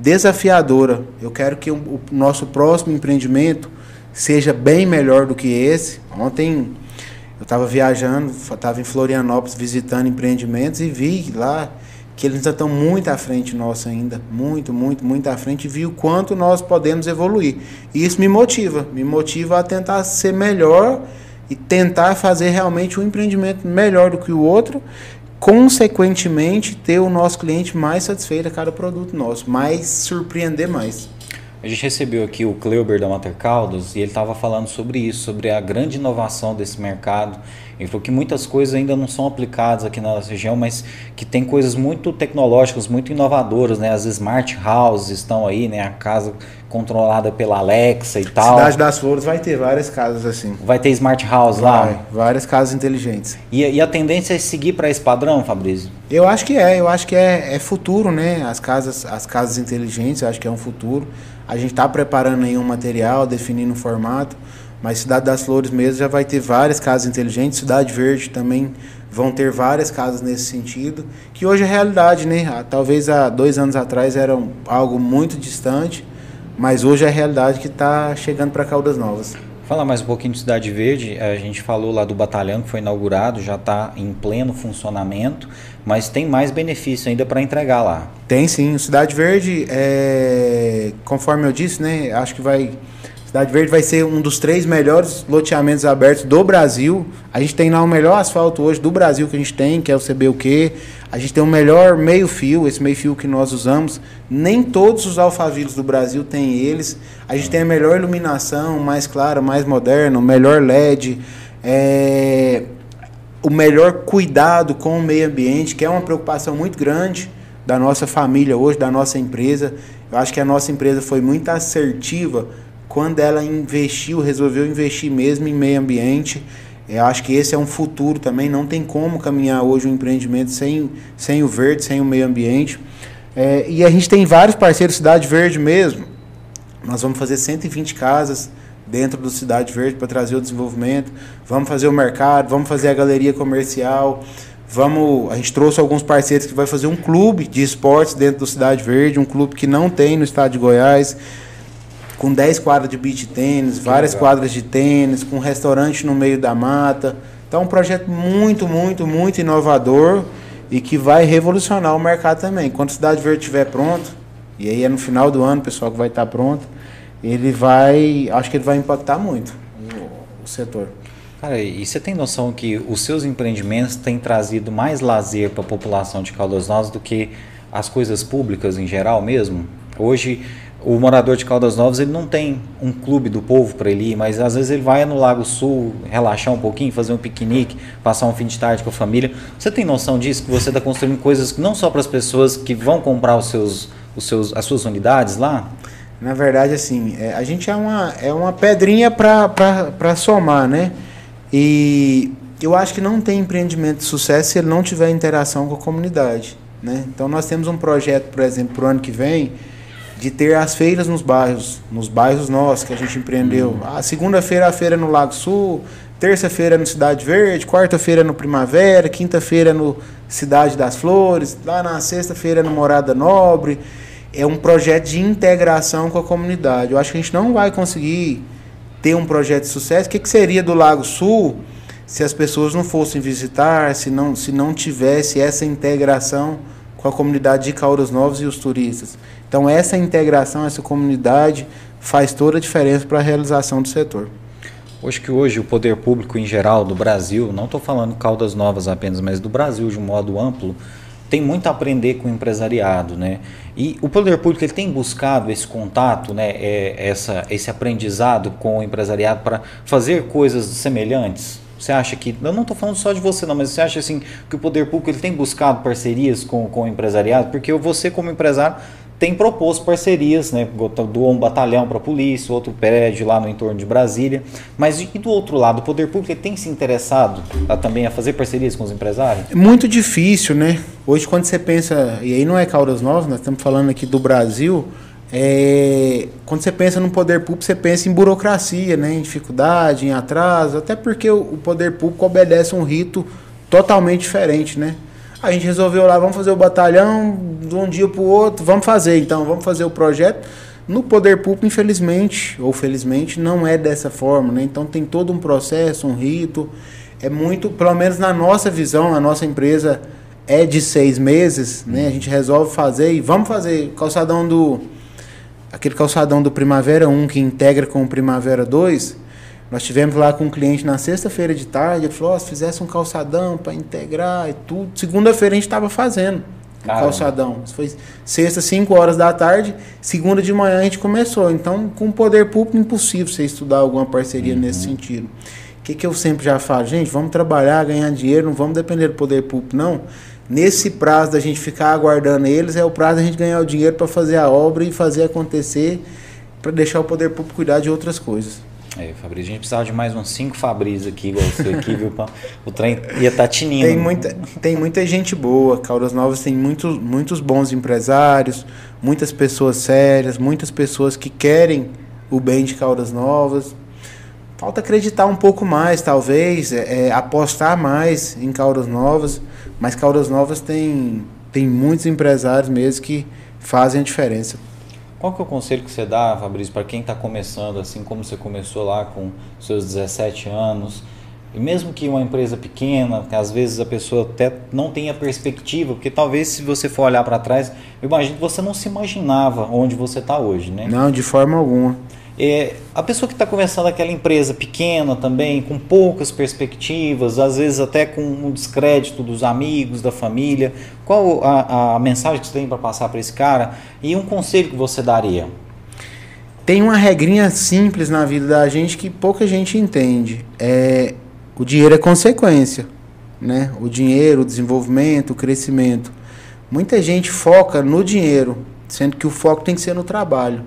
S2: desafiadora. Eu quero que o, o nosso próximo empreendimento seja bem melhor do que esse. Ontem eu estava viajando, estava em Florianópolis visitando empreendimentos e vi lá que eles ainda estão muito à frente nossa ainda, muito, muito, muito à frente e vi o quanto nós podemos evoluir. E isso me motiva, me motiva a tentar ser melhor e tentar fazer realmente um empreendimento melhor do que o outro, consequentemente ter o nosso cliente mais satisfeito a cada produto nosso, mais surpreender mais.
S1: A gente recebeu aqui o Kleuber da Mater Caldas e ele estava falando sobre isso, sobre a grande inovação desse mercado. Ele falou que muitas coisas ainda não são aplicadas aqui na nossa região, mas que tem coisas muito tecnológicas, muito inovadoras, né? As smart houses estão aí, né? A casa controlada pela Alexa e tal.
S2: Cidade das Flores vai ter várias casas assim.
S1: Vai ter smart house
S2: vai,
S1: lá?
S2: Várias casas inteligentes.
S1: E, e, a tendência é seguir para esse padrão, Fabrício?
S2: Eu acho que é, eu acho que é, é futuro, né? As casas, as casas inteligentes, eu acho que é um futuro. A gente está preparando aí um material, definindo o formato, mas Cidade das Flores mesmo já vai ter várias casas inteligentes, Cidade Verde também vão ter várias casas nesse sentido, que hoje é realidade, né? Ah, talvez há dois anos atrás era algo muito distante, mas hoje é a realidade que está chegando para Caldas Novas.
S1: Fala mais um pouquinho de Cidade Verde. A gente falou lá do batalhão que foi inaugurado, já está em pleno funcionamento, mas tem mais benefício ainda para entregar lá.
S2: Tem sim. Cidade Verde, é, conforme eu disse, né, acho que vai Cidade Verde vai ser um dos três melhores loteamentos abertos do Brasil. A gente tem lá o melhor asfalto hoje do Brasil que a gente tem, que é o CBUQ. A gente tem o melhor meio-fio, esse meio-fio que nós usamos. Nem todos os alfavilos do Brasil têm eles. A gente tem a melhor iluminação, mais clara, mais moderna, o melhor LED. É... O melhor cuidado com o meio ambiente, que é uma preocupação muito grande da nossa família hoje, da nossa empresa. Eu acho que a nossa empresa foi muito assertiva quando ela investiu, resolveu investir mesmo em meio ambiente. Eu acho que esse é um futuro também. Não tem como caminhar hoje um empreendimento sem, sem o verde, sem o meio ambiente. É, e a gente tem vários parceiros Cidade Verde mesmo. Nós vamos fazer 120 casas dentro do Cidade Verde para trazer o desenvolvimento. Vamos fazer o mercado, vamos fazer a galeria comercial. Vamos, a gente trouxe alguns parceiros que vai fazer um clube de esportes dentro do Cidade Verde, um clube que não tem no estado de Goiás com 10 quadras de beach tênis, várias legal. quadras de tênis, com um restaurante no meio da mata. Então, um projeto muito, muito, muito inovador e que vai revolucionar o mercado também. Quando a Cidade Verde estiver pronto, e aí é no final do ano, pessoal, que vai estar pronto, ele vai, acho que ele vai impactar muito o, o setor.
S1: Cara, e você tem noção que os seus empreendimentos têm trazido mais lazer para a população de Caldas Novas do que as coisas públicas em geral mesmo? Hoje, o morador de Caldas Novas ele não tem um clube do povo para ele ir, mas às vezes ele vai no Lago Sul relaxar um pouquinho, fazer um piquenique, passar um fim de tarde com a família. Você tem noção disso que você está construindo coisas não só para as pessoas que vão comprar os seus, os seus, as suas unidades lá?
S2: Na verdade, assim, é, a gente é uma, é uma pedrinha para somar, né? E eu acho que não tem empreendimento de sucesso se ele não tiver interação com a comunidade, né? Então nós temos um projeto, por exemplo, para o ano que vem de ter as feiras nos bairros, nos bairros nossos que a gente empreendeu. Uhum. A segunda-feira a feira no Lago Sul, terça-feira no Cidade Verde, quarta-feira no Primavera, quinta-feira no Cidade das Flores, lá na sexta-feira no Morada Nobre. É um projeto de integração com a comunidade. Eu acho que a gente não vai conseguir ter um projeto de sucesso. O que, que seria do Lago Sul se as pessoas não fossem visitar, se não, se não tivesse essa integração com a comunidade de Caldas Novas e os turistas? Então, essa integração, essa comunidade faz toda a diferença para a realização do setor.
S1: Hoje que hoje o poder público em geral do Brasil, não estou falando Caldas Novas apenas, mas do Brasil de um modo amplo, tem muito a aprender com o empresariado, né? E o poder público ele tem buscado esse contato, né? É, essa, esse aprendizado com o empresariado para fazer coisas semelhantes. Você acha que, eu não estou falando só de você não, mas você acha assim que o poder público ele tem buscado parcerias com, com o empresariado? Porque você como empresário tem proposto parcerias, né? Doou um batalhão para a polícia, outro prédio lá no entorno de Brasília. Mas e do outro lado, o poder público tem se interessado a, também a fazer parcerias com os empresários?
S2: É muito difícil, né? Hoje, quando você pensa, e aí não é Caldas Novas, nós estamos falando aqui do Brasil. É, quando você pensa no poder público, você pensa em burocracia, né? em dificuldade, em atraso, até porque o, poder público obedece um rito totalmente diferente, né? A gente resolveu lá, vamos fazer o batalhão de um dia para o outro, vamos fazer então, vamos fazer o projeto. No poder público, infelizmente, ou felizmente, não é dessa forma, né? Então tem todo um processo, um rito. É muito, pelo menos na nossa visão, a nossa empresa é de seis meses, né? A gente resolve fazer e vamos fazer calçadão do. Aquele calçadão do Primavera 1 que integra com o Primavera 2. Nós tivemos lá com um cliente na sexta-feira de tarde, ele falou, oh, se fizesse um calçadão para integrar e tudo. Segunda-feira a gente estava fazendo. Caramba. calçadão. Isso foi sexta, 5 horas da tarde, segunda de manhã a gente começou. Então, com o poder público, impossível você estudar alguma parceria uhum. nesse sentido. O que, que eu sempre já falo? Gente, vamos trabalhar, ganhar dinheiro, não vamos depender do poder público, não. Nesse prazo da gente ficar aguardando eles, é o prazo da gente ganhar o dinheiro para fazer a obra e fazer acontecer, para deixar o poder público cuidar de outras coisas.
S1: É, Fabrício, a gente precisava de mais uns cinco Fabrício aqui, igual você aqui, viu? O trem ia estar tá tinindo.
S2: Tem muita, tem muita gente boa. Caldas Novas tem muitos, muitos bons empresários, muitas pessoas sérias, muitas pessoas que querem o bem de Caldas Novas. Falta acreditar um pouco mais, talvez, é, é, apostar mais em Caldas Novas. Mas Caldas Novas tem, tem muitos empresários mesmo que fazem a diferença.
S1: Qual que é o conselho que você dá, Fabrício, para quem está começando, assim como você começou lá com seus 17 anos? E mesmo que uma empresa pequena, que às vezes a pessoa até não tenha perspectiva, porque talvez se você for olhar para trás, eu imagino que você não se imaginava onde você está hoje, né?
S2: Não, de forma alguma.
S1: É, a pessoa que está começando aquela empresa pequena também, com poucas perspectivas, às vezes até com um descrédito dos amigos, da família, qual a, a mensagem que você tem para passar para esse cara e um conselho que você daria?
S2: Tem uma regrinha simples na vida da gente que pouca gente entende. É, o dinheiro é consequência, né? O dinheiro, o desenvolvimento, o crescimento. Muita gente foca no dinheiro, sendo que o foco tem que ser no trabalho.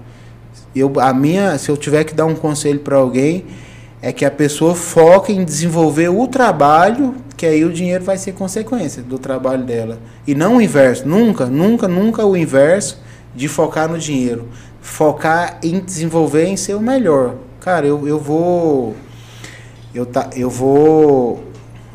S2: Eu, a minha, se eu tiver que dar um conselho para alguém, é que a pessoa foque em desenvolver o trabalho, que aí o dinheiro vai ser consequência do trabalho dela. E não o inverso. Nunca, nunca, nunca o inverso de focar no dinheiro. Focar em desenvolver, em ser o melhor. Cara, eu, eu vou. Eu, tá, eu vou.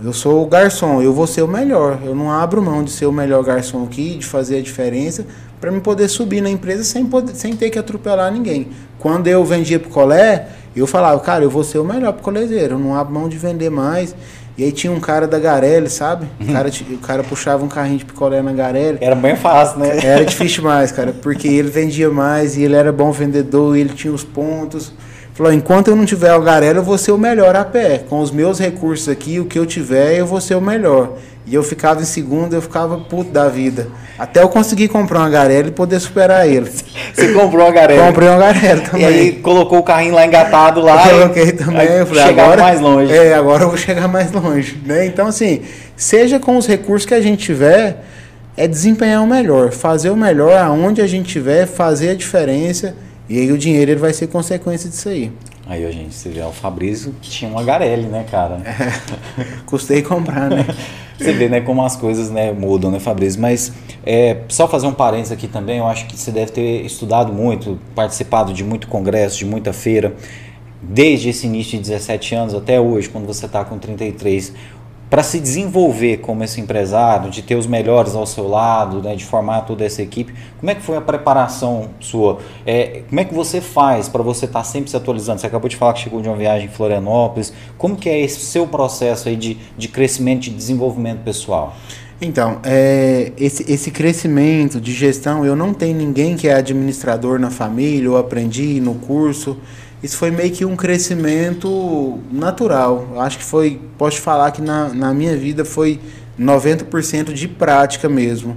S2: Eu sou o garçom, eu vou ser o melhor. Eu não abro mão de ser o melhor garçom aqui, de fazer a diferença, para me poder subir na empresa sem, poder, sem ter que atropelar ninguém. Quando eu vendia picolé, eu falava, cara, eu vou ser o melhor picolézeiro, eu não abro mão de vender mais. E aí tinha um cara da Garelli, sabe? O cara, o cara puxava um carrinho de picolé na Garelli.
S1: Era bem fácil, né?
S2: Era difícil demais, cara, porque ele vendia mais e ele era bom vendedor, ele tinha os pontos. Falou, enquanto eu não tiver o Garelli, eu vou ser o melhor a pé. Com os meus recursos aqui, o que eu tiver, eu vou ser o melhor. E eu ficava em segundo, eu ficava puto da vida. Até eu conseguir comprar uma Garelli e poder superar ele. [LAUGHS]
S1: Você comprou uma Garelli?
S2: Comprei uma Garelli também.
S1: E aí colocou o carrinho lá engatado lá.
S2: Eu coloquei também. Eu falei, chegar agora, mais longe. É, agora eu vou chegar mais longe. Né? Então, assim, seja com os recursos que a gente tiver, é desempenhar o melhor. Fazer o melhor aonde a gente tiver, fazer a diferença. E aí o dinheiro ele vai ser consequência disso aí.
S1: Aí, a gente, você vê, o Fabrício tinha uma Garelli, né, cara? É, [LAUGHS]
S2: custei comprar, né? [LAUGHS]
S1: você vê, né, como as coisas, né, mudam, né, Fabrício? Mas, é, só fazer um parênteses aqui também, eu acho que você deve ter estudado muito, participado de muito congresso, de muita feira, desde esse início de 17 anos até hoje, quando você está com 33 para se desenvolver como esse empresário, de ter os melhores ao seu lado, né, de formar toda essa equipe, como é que foi a preparação sua? É, como é que você faz para você estar tá sempre se atualizando? Você acabou de falar que chegou de uma viagem em Florianópolis. Como que é esse seu processo aí de, de crescimento, de desenvolvimento pessoal?
S2: Então, é, esse, esse crescimento de gestão, eu não tenho ninguém que é administrador na família, ou aprendi no curso isso foi meio que um crescimento natural. Acho que foi, posso falar que na, na minha vida foi 90% de prática mesmo.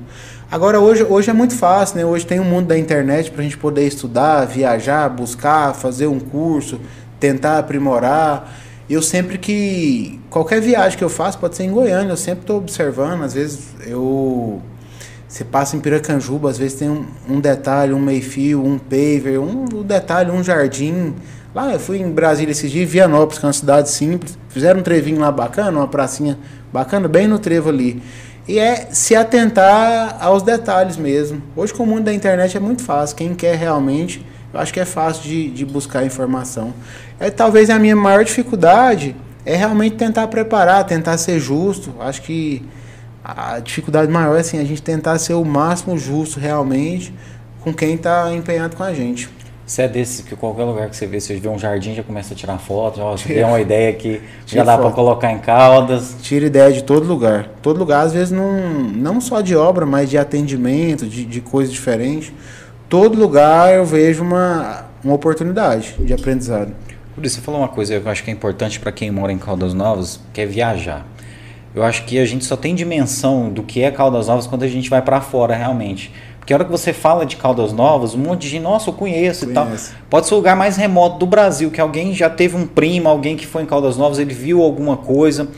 S2: Agora, hoje, hoje é muito fácil, né? Hoje tem o um mundo da internet para a gente poder estudar, viajar, buscar, fazer um curso, tentar aprimorar. Eu sempre que. Qualquer viagem que eu faço, pode ser em Goiânia, eu sempre estou observando. Às vezes eu. Você passa em Piracanjuba, às vezes tem um, um detalhe, um meio-fio, um paver, um, um detalhe, um jardim Lá eu fui em Brasília esses dias, Vianópolis, que é uma cidade simples. Fizeram um trevinho lá bacana, uma pracinha bacana, bem no trevo ali. E é se atentar aos detalhes mesmo. Hoje com o mundo da internet é muito fácil. Quem quer realmente, eu acho que é fácil de, de buscar informação. É, talvez a minha maior dificuldade é realmente tentar preparar, tentar ser justo. Acho que a dificuldade maior é assim, a gente tentar ser o máximo justo realmente com quem está empenhado com a gente.
S1: Você é desse que qualquer lugar que você vê, você vê um jardim, já começa a tirar foto, já tem [LAUGHS] uma ideia que já dá para colocar em Caldas.
S2: Tira ideia de todo lugar. Todo lugar, às vezes, não, não só de obra, mas de atendimento, de, de coisas diferentes. Todo lugar eu vejo uma, uma oportunidade de aprendizado.
S1: Por isso, você falou uma coisa que eu acho que é importante para quem mora em Caldas Novas, que é viajar. Eu acho que a gente só tem dimensão do que é Caldas Novas quando a gente vai para fora realmente. Porque a hora que você fala de Caldas Novas, um monte de gente, nossa, eu conheço, conheço. e tal. Pode ser o lugar mais remoto do Brasil, que alguém já teve um primo, alguém que foi em Caldas Novas, ele viu alguma coisa.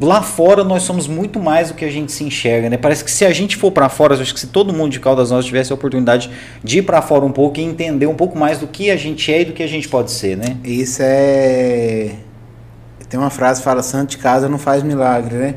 S1: Lá fora nós somos muito mais do que a gente se enxerga, né? Parece que se a gente for para fora, acho que se todo mundo de Caldas Novas tivesse a oportunidade de ir para fora um pouco e entender um pouco mais do que a gente é e do que a gente pode ser, né?
S2: Isso é tem uma frase que fala santo de casa não faz milagre, né?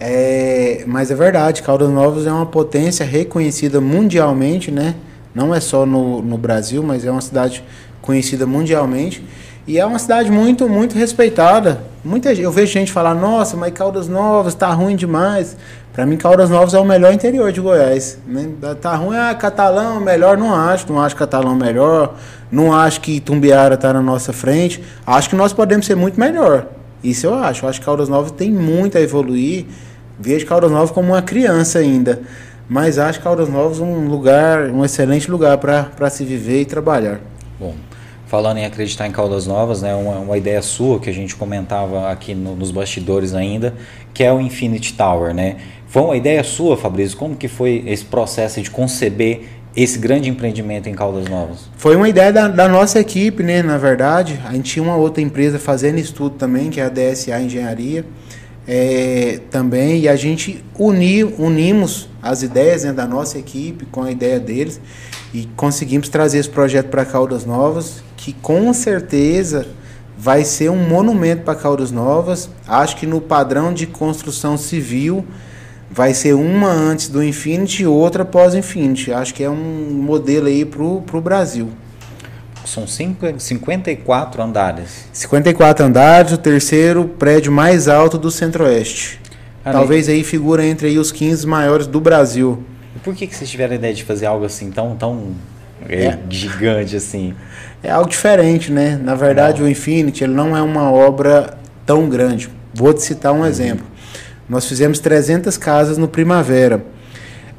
S2: É, mas é verdade, Caldas Novas é uma potência reconhecida mundialmente, né? Não é só no, no Brasil, mas é uma cidade conhecida mundialmente. E é uma cidade muito, muito respeitada. Muita, eu vejo gente falar, nossa, mas Caldas Novas tá ruim demais. Para mim, Caldas Novas é o melhor interior de Goiás. Né? Tá ruim, ah, Catalão melhor, não acho. Não acho Catalão melhor. Não acho que Tumbiara tá na nossa frente. Acho que nós podemos ser muito melhor. Isso eu acho. Eu acho que Caldas Novas tem muito a evoluir vejo Caldas Novas como uma criança ainda, mas acho Caldas Novas um lugar, um excelente lugar para se viver e trabalhar.
S1: Bom, falando em acreditar em Caldas Novas, né, uma, uma ideia sua que a gente comentava aqui no, nos bastidores ainda, que é o Infinity Tower, né? Foi uma ideia sua, Fabrício? Como que foi esse processo de conceber esse grande empreendimento em Caldas Novas?
S2: Foi uma ideia da, da, nossa equipe, né? Na verdade, a gente tinha uma outra empresa fazendo estudo também, que é a DSA Engenharia é, também e a gente uni, unimos as ideias né, da nossa equipe com a ideia deles e conseguimos trazer esse projeto para Caldas Novas, que com certeza vai ser um monumento para Caldas Novas. Acho que no padrão de construção civil vai ser uma antes do Infinity e outra pós Infinity. Acho que é um modelo aí para o Brasil.
S1: São cinco, 54 andares.
S2: 54 andares, o terceiro prédio mais alto do Centro-Oeste. Talvez aí figura entre aí os 15 maiores do Brasil.
S1: E por que, que vocês tiveram a ideia de fazer algo assim tão, tão é. gigante assim?
S2: É algo diferente, né? Na verdade, não. o Infinity ele não é uma obra tão grande. Vou te citar um uhum. exemplo. Nós fizemos 300 casas no Primavera.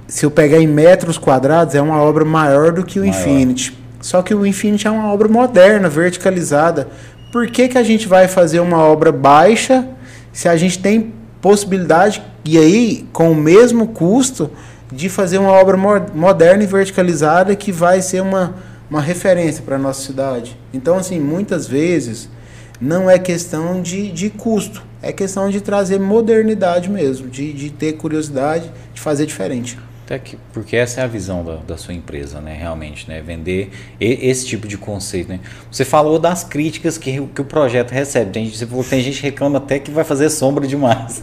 S2: Se eu pegar em metros quadrados, é uma obra maior do que o maior. Infinity só que o Infinity é uma obra moderna, verticalizada. Por que, que a gente vai fazer uma obra baixa se a gente tem possibilidade, e aí com o mesmo custo, de fazer uma obra moderna e verticalizada que vai ser uma, uma referência para a nossa cidade? Então, assim, muitas vezes não é questão de, de custo, é questão de trazer modernidade mesmo, de, de ter curiosidade, de fazer diferente.
S1: Até que, porque essa é a visão da, da sua empresa, né? Realmente, né? Vender e, esse tipo de conceito, né? Você falou das críticas que, que o projeto recebe. Tem, você falou, tem gente que reclama até que vai fazer sombra demais.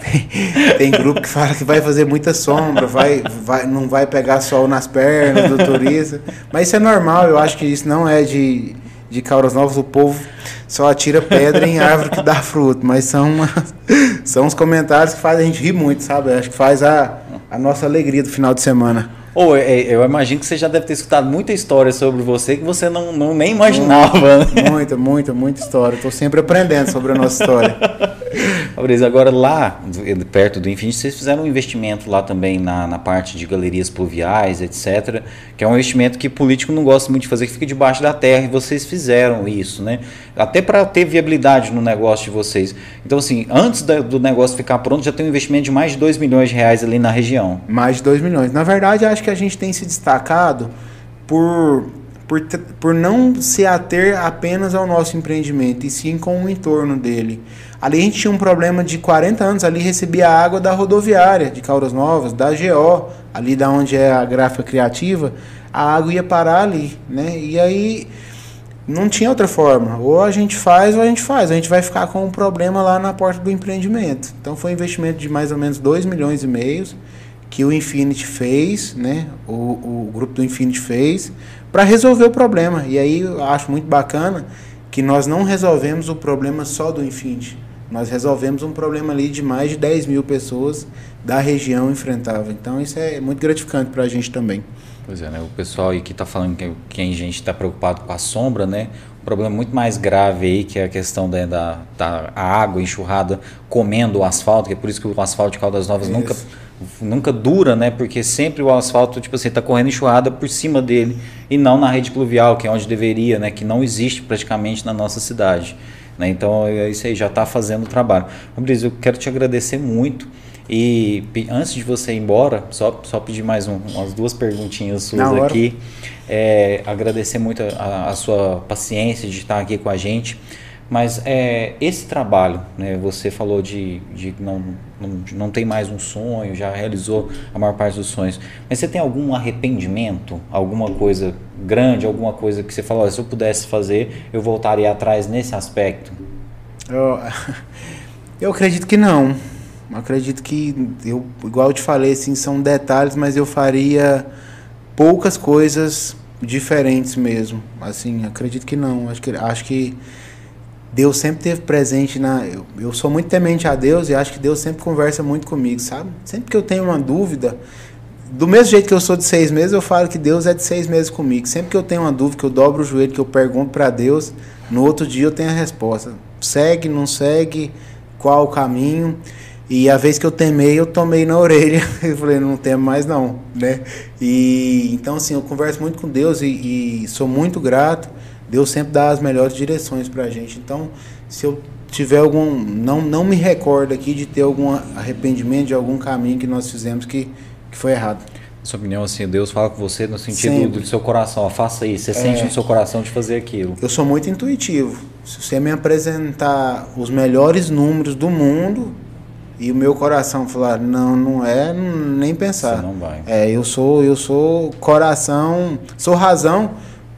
S2: tem, [LAUGHS] tem, grupo que fala que vai fazer muita sombra, vai, vai, não vai pegar sol nas pernas do turista. Mas isso é normal, eu acho que isso não é de, de Cauras Novas. O povo só atira pedra em árvore que dá fruto. Mas são, [LAUGHS] são os comentários que fazem a gente rir muito, sabe? Acho que faz a a nossa alegria do final de semana.
S1: Ou é, eu imagino que você já deve ter escutado muita história sobre você que você não, não nem imaginava.
S2: Muita, né? muita, muita, muita história. Estou sempre aprendendo sobre a nossa história. [LAUGHS]
S1: Fabrício, agora lá, perto do Infinity, vocês fizeram um investimento lá também na, na parte de galerias pluviais, etc., que é um investimento que político não gosta muito de fazer, que fica debaixo da terra, e vocês fizeram isso, né? Até para ter viabilidade no negócio de vocês. Então, assim, antes do negócio ficar pronto, já tem um investimento de mais de 2 milhões de reais ali na região.
S2: Mais de 2 milhões. Na verdade, acho que a gente tem se destacado por por, por não se ater apenas ao nosso empreendimento, e sim com o entorno dele. Ali a gente tinha um problema de 40 anos, ali recebia água da rodoviária de Caldas Novas, da GO, ali da onde é a gráfica criativa, a água ia parar ali, né? E aí não tinha outra forma. Ou a gente faz ou a gente faz. A gente vai ficar com um problema lá na porta do empreendimento. Então foi um investimento de mais ou menos 2 milhões e meio que o Infinity fez, né? O, o grupo do Infinity fez para resolver o problema. E aí eu acho muito bacana que nós não resolvemos o problema só do Infinity. nós resolvemos um problema ali de mais de 10 mil pessoas da região enfrentavam. Então isso é muito gratificante para a gente também.
S1: Pois é, né? O pessoal aí que está falando que, que a gente está preocupado com a sombra, né? Um problema muito mais grave aí, que é a questão da, da, da água enxurrada comendo o asfalto, que é por isso que o asfalto de Caldas Novas isso. nunca nunca dura, né? Porque sempre o asfalto, tipo assim, tá correndo enxurrada por cima dele e não na rede pluvial, que é onde deveria, né? Que não existe praticamente na nossa cidade. Né? Então, é isso aí já está fazendo o trabalho. Fabrício, eu quero te agradecer muito. E antes de você ir embora, só, só pedir mais um, umas duas perguntinhas suas aqui. É, agradecer muito a, a, sua paciência de estar aqui com a gente. Mas é, esse trabalho, né, você falou de, de não, não, não tem mais um sonho, já realizou a maior parte dos sonhos. Mas você tem algum arrependimento? Alguma coisa grande, alguma coisa que você falou, se eu pudesse fazer, eu voltaria atrás nesse aspecto?
S2: Eu, [LAUGHS] eu acredito que não. Acredito que, eu, igual eu te falei, assim, são detalhes, mas eu faria poucas coisas diferentes mesmo. Assim, acredito que não. Acho que, acho que Deus sempre teve presente na. Eu, eu sou muito temente a Deus e acho que Deus sempre conversa muito comigo, sabe? Sempre que eu tenho uma dúvida, do mesmo jeito que eu sou de seis meses, eu falo que Deus é de seis meses comigo. Sempre que eu tenho uma dúvida, que eu dobro o joelho, que eu pergunto para Deus, no outro dia eu tenho a resposta. Segue, não segue, qual o caminho. E a vez que eu temei, eu tomei na [LAUGHS] orelha. Eu falei, não temo mais não, né? E então assim, eu converso muito com Deus e, e sou muito grato. Deus sempre dá as melhores direções para a gente. Então, se eu tiver algum, não não me recordo aqui de ter algum arrependimento de algum caminho que nós fizemos que, que foi errado.
S1: Na sua opinião, assim, Deus fala com você no sentido sempre. do seu coração, ó, faça isso. Você é, sente no seu coração de fazer aquilo.
S2: Eu sou muito intuitivo. Se você me apresentar os melhores números do mundo, e o meu coração falar não não é nem pensar
S1: Você não vai
S2: é eu sou eu sou coração sou razão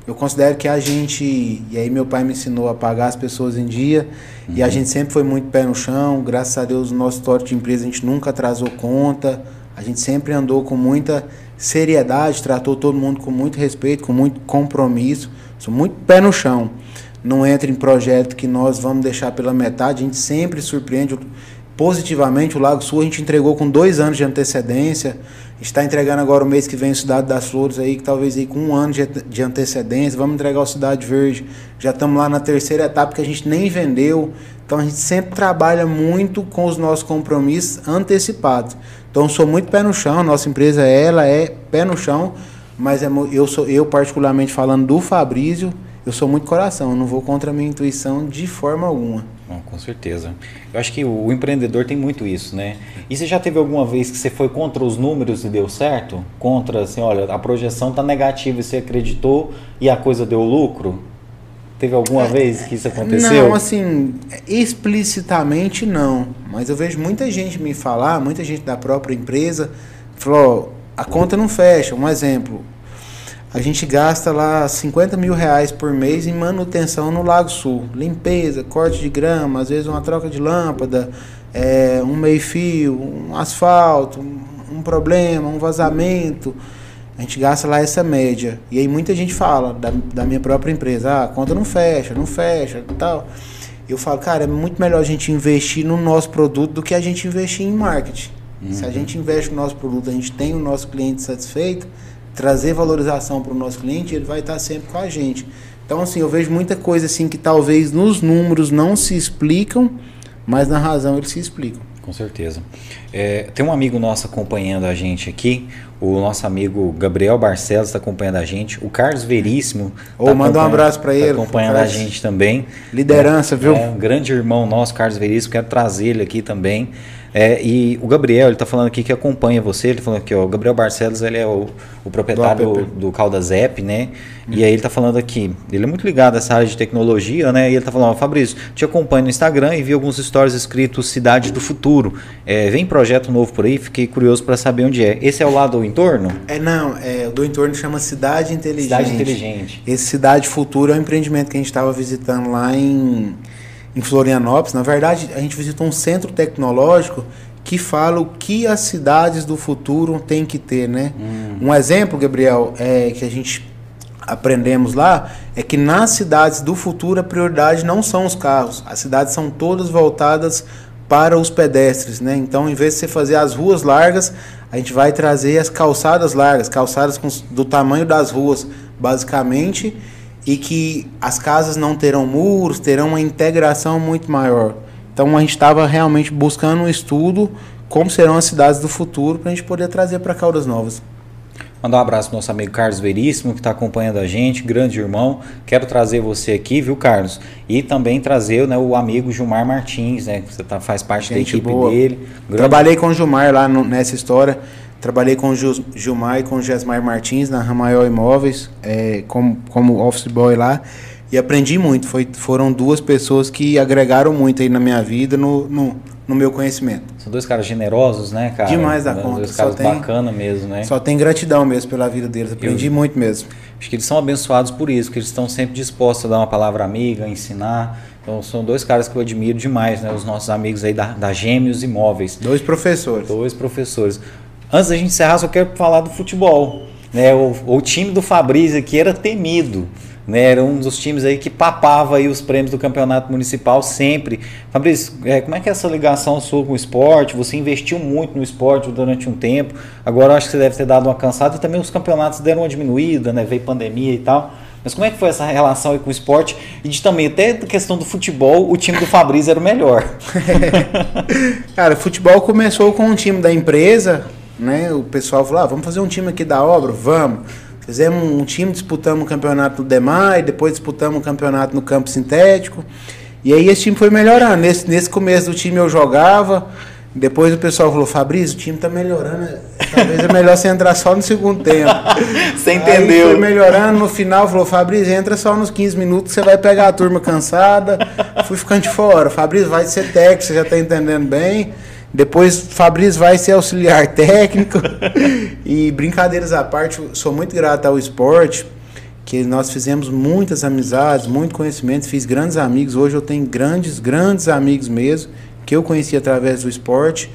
S2: eu considero que a gente e aí meu pai me ensinou a pagar as pessoas em dia uhum. e a uhum. gente sempre foi muito pé no chão graças a Deus no nosso histórico de empresa a gente nunca atrasou conta a gente sempre andou com muita seriedade tratou todo mundo com muito respeito com muito compromisso sou muito pé no chão não entra em projeto que nós vamos deixar pela metade a gente sempre surpreende positivamente. O Lago Sul a gente entregou com dois anos de antecedência. Está entregando agora o mês que vem o Cidade das Flores aí, que talvez aí com um ano de, antecedência. Vamos entregar o Cidade Verde. Já estamos lá na terceira etapa que a gente nem vendeu. Então a gente sempre trabalha muito com os nossos compromissos antecipados. Então sou muito pé no chão. Nossa empresa ela é pé no chão, mas é, eu sou eu particularmente falando do Fabrício, eu sou muito coração. Eu não vou contra a minha intuição de forma alguma.
S1: Com certeza. Eu acho que o, o, empreendedor tem muito isso, né? E você já teve alguma vez que você foi contra os números e deu certo? Contra, assim, olha, a projeção está negativa e você acreditou e a coisa deu lucro? Teve alguma é, vez que isso aconteceu?
S2: Não, assim, explicitamente não. Mas eu vejo muita gente me falar, muita gente da própria empresa, falou, a conta não fecha. Um exemplo, a gente gasta lá 50 mil reais por mês em manutenção no Lago Sul. Limpeza, corte de grama, às vezes uma troca de lâmpada, é, um meio-fio, um asfalto, um problema, um vazamento. A gente gasta lá essa média. E aí muita gente fala da, da minha própria empresa, ah, a conta não fecha, não fecha, tal. Eu falo, cara, é muito melhor a gente investir no nosso produto do que a gente investir em marketing. Uhum. Se a uhum. gente investe no nosso produto, a gente tem o nosso cliente satisfeito, trazer valorização para o nosso cliente, ele vai estar sempre com a gente. Então, assim, eu vejo muita coisa assim que talvez nos números não se explicam, mas na razão eles se explicam.
S1: Com certeza. É, tem um amigo nosso acompanhando a gente aqui, o nosso amigo Gabriel Barcelos está acompanhando a gente, o Carlos Veríssimo.
S2: Ou tá manda um abraço para tá ele.
S1: acompanhando a gente também.
S2: Liderança,
S1: é,
S2: viu?
S1: É um grande irmão nosso, Carlos Veríssimo, quero trazer ele aqui também. É, e o Gabriel, ele está falando aqui que acompanha você, ele falou aqui, ó, o Gabriel Barcelos, ele é o, o proprietário do, do, Caldas App, né? Hum. E aí ele está falando aqui, ele é muito ligado a essa área de tecnologia, né? E ele está falando, ó, Fabrício, te acompanho no Instagram e vi alguns stories escritos Cidade do Futuro. É, vem projeto novo por aí, fiquei curioso para saber onde é. Esse é o lado do entorno?
S2: É, não, é, o do entorno chama Cidade Inteligente.
S1: Cidade Inteligente.
S2: Esse Cidade Futuro é um empreendimento que a gente estava visitando lá em em Florianópolis. Na verdade, a gente visitou um centro tecnológico que fala o que as cidades do futuro têm que ter, né? Hum. Um exemplo, Gabriel, é que a gente aprendemos lá é que nas cidades do futuro a prioridade não são os carros, as cidades são todas voltadas para os pedestres, né? Então, em vez de você fazer as ruas largas, a gente vai trazer as calçadas largas, calçadas com, do tamanho das ruas, basicamente, e que as casas não terão muros, terão uma integração muito maior. Então, a gente estava realmente buscando um estudo como serão as cidades do futuro para a gente poder trazer para Caldas Novas.
S1: Mandar um abraço pro nosso amigo Carlos Veríssimo, que está acompanhando a gente, grande irmão. Quero trazer você aqui, viu, Carlos? E também trazer né, o amigo Gilmar Martins, né? Que você tá, faz parte gente da equipe boa. dele.
S2: Grande... Trabalhei com o Gilmar lá no, nessa história. Trabalhei com o Gilmar e com o Gesmar Martins na Ramaiol Imóveis, é, como, como office boy lá. E aprendi muito. Foi, foram duas pessoas que agregaram muito aí na minha vida, no, no no meu conhecimento.
S1: São dois caras generosos, né, cara?
S2: Demais da conta.
S1: Dois caras bacanas mesmo, né?
S2: Só tem gratidão mesmo pela vida deles. Aprendi Eu, muito mesmo.
S1: Acho que eles são abençoados por isso, porque eles estão sempre dispostos a dar uma palavra amiga, ensinar. Então são dois caras que eu admiro demais, né? Os nossos amigos aí da, da Gêmeos Imóveis.
S2: Dois professores.
S1: Dois professores. Antes da gente encerrar, só quero falar do futebol. Né? O, o time do Fabrício aqui era temido. Né, era um dos times aí que papava aí os prêmios do campeonato municipal sempre. Fabrício, é, como é que é essa ligação sua com o esporte? Você investiu muito no esporte durante um tempo, agora acho que você deve ter dado uma cansada e também os campeonatos deram uma diminuída, né? Veio pandemia e tal. Mas como é que foi essa relação aí com o esporte? E de também, até a questão do futebol, o time do Fabrício era o melhor. [LAUGHS]
S2: Cara, o futebol começou com um time da empresa, né? O pessoal falou: ah, vamos fazer um time aqui da obra? Vamos. Fizemos um time, disputamos o campeonato no Demai, depois disputamos o campeonato no campo sintético. E aí esse time foi melhorando. Nesse, nesse começo do time eu jogava, depois o pessoal falou, Fabrício, o time tá melhorando. Talvez é melhor você entrar só no segundo tempo. [LAUGHS]
S1: você entendeu?
S2: Aí foi melhorando, no final falou, Fabrício, entra só nos 15 minutos, você vai pegar a turma cansada. Fui ficando de fora. Fabrício, vai ser técnico, você já tá entendendo bem. Depois Fabrício vai ser auxiliar [LAUGHS] técnico. e brincadeiras à parte, sou muito grato ao esporte, que nós fizemos muitas amizades, muito conhecimento, fiz grandes amigos. Hoje eu tenho grandes, grandes amigos mesmo, que eu conheci através do esporte.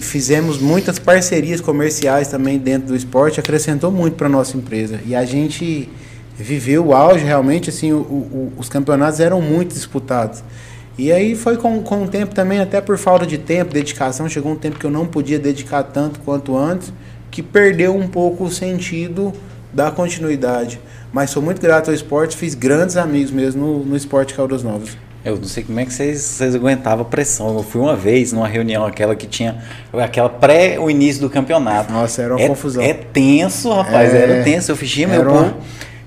S2: Fizemos muitas parcerias comerciais também dentro do esporte, acrescentou muito para nossa empresa. E a gente viveu o auge, realmente, assim, o, o, os campeonatos eram muito disputados. E aí foi com, com o tempo também, até por falta de tempo, dedicação, chegou um tempo que eu não podia dedicar tanto quanto antes, que perdeu um pouco o sentido da continuidade. Mas sou muito grato ao esporte, fiz grandes amigos mesmo no, no esporte Caldas Novas.
S1: Eu não sei como é que vocês, vocês aguentavam a pressão. Eu fui uma vez numa reunião, aquela que tinha. Aquela pré o início do campeonato.
S2: Nossa, era uma
S1: é,
S2: confusão.
S1: É tenso, rapaz. É, era tenso. Eu fichei meu uma...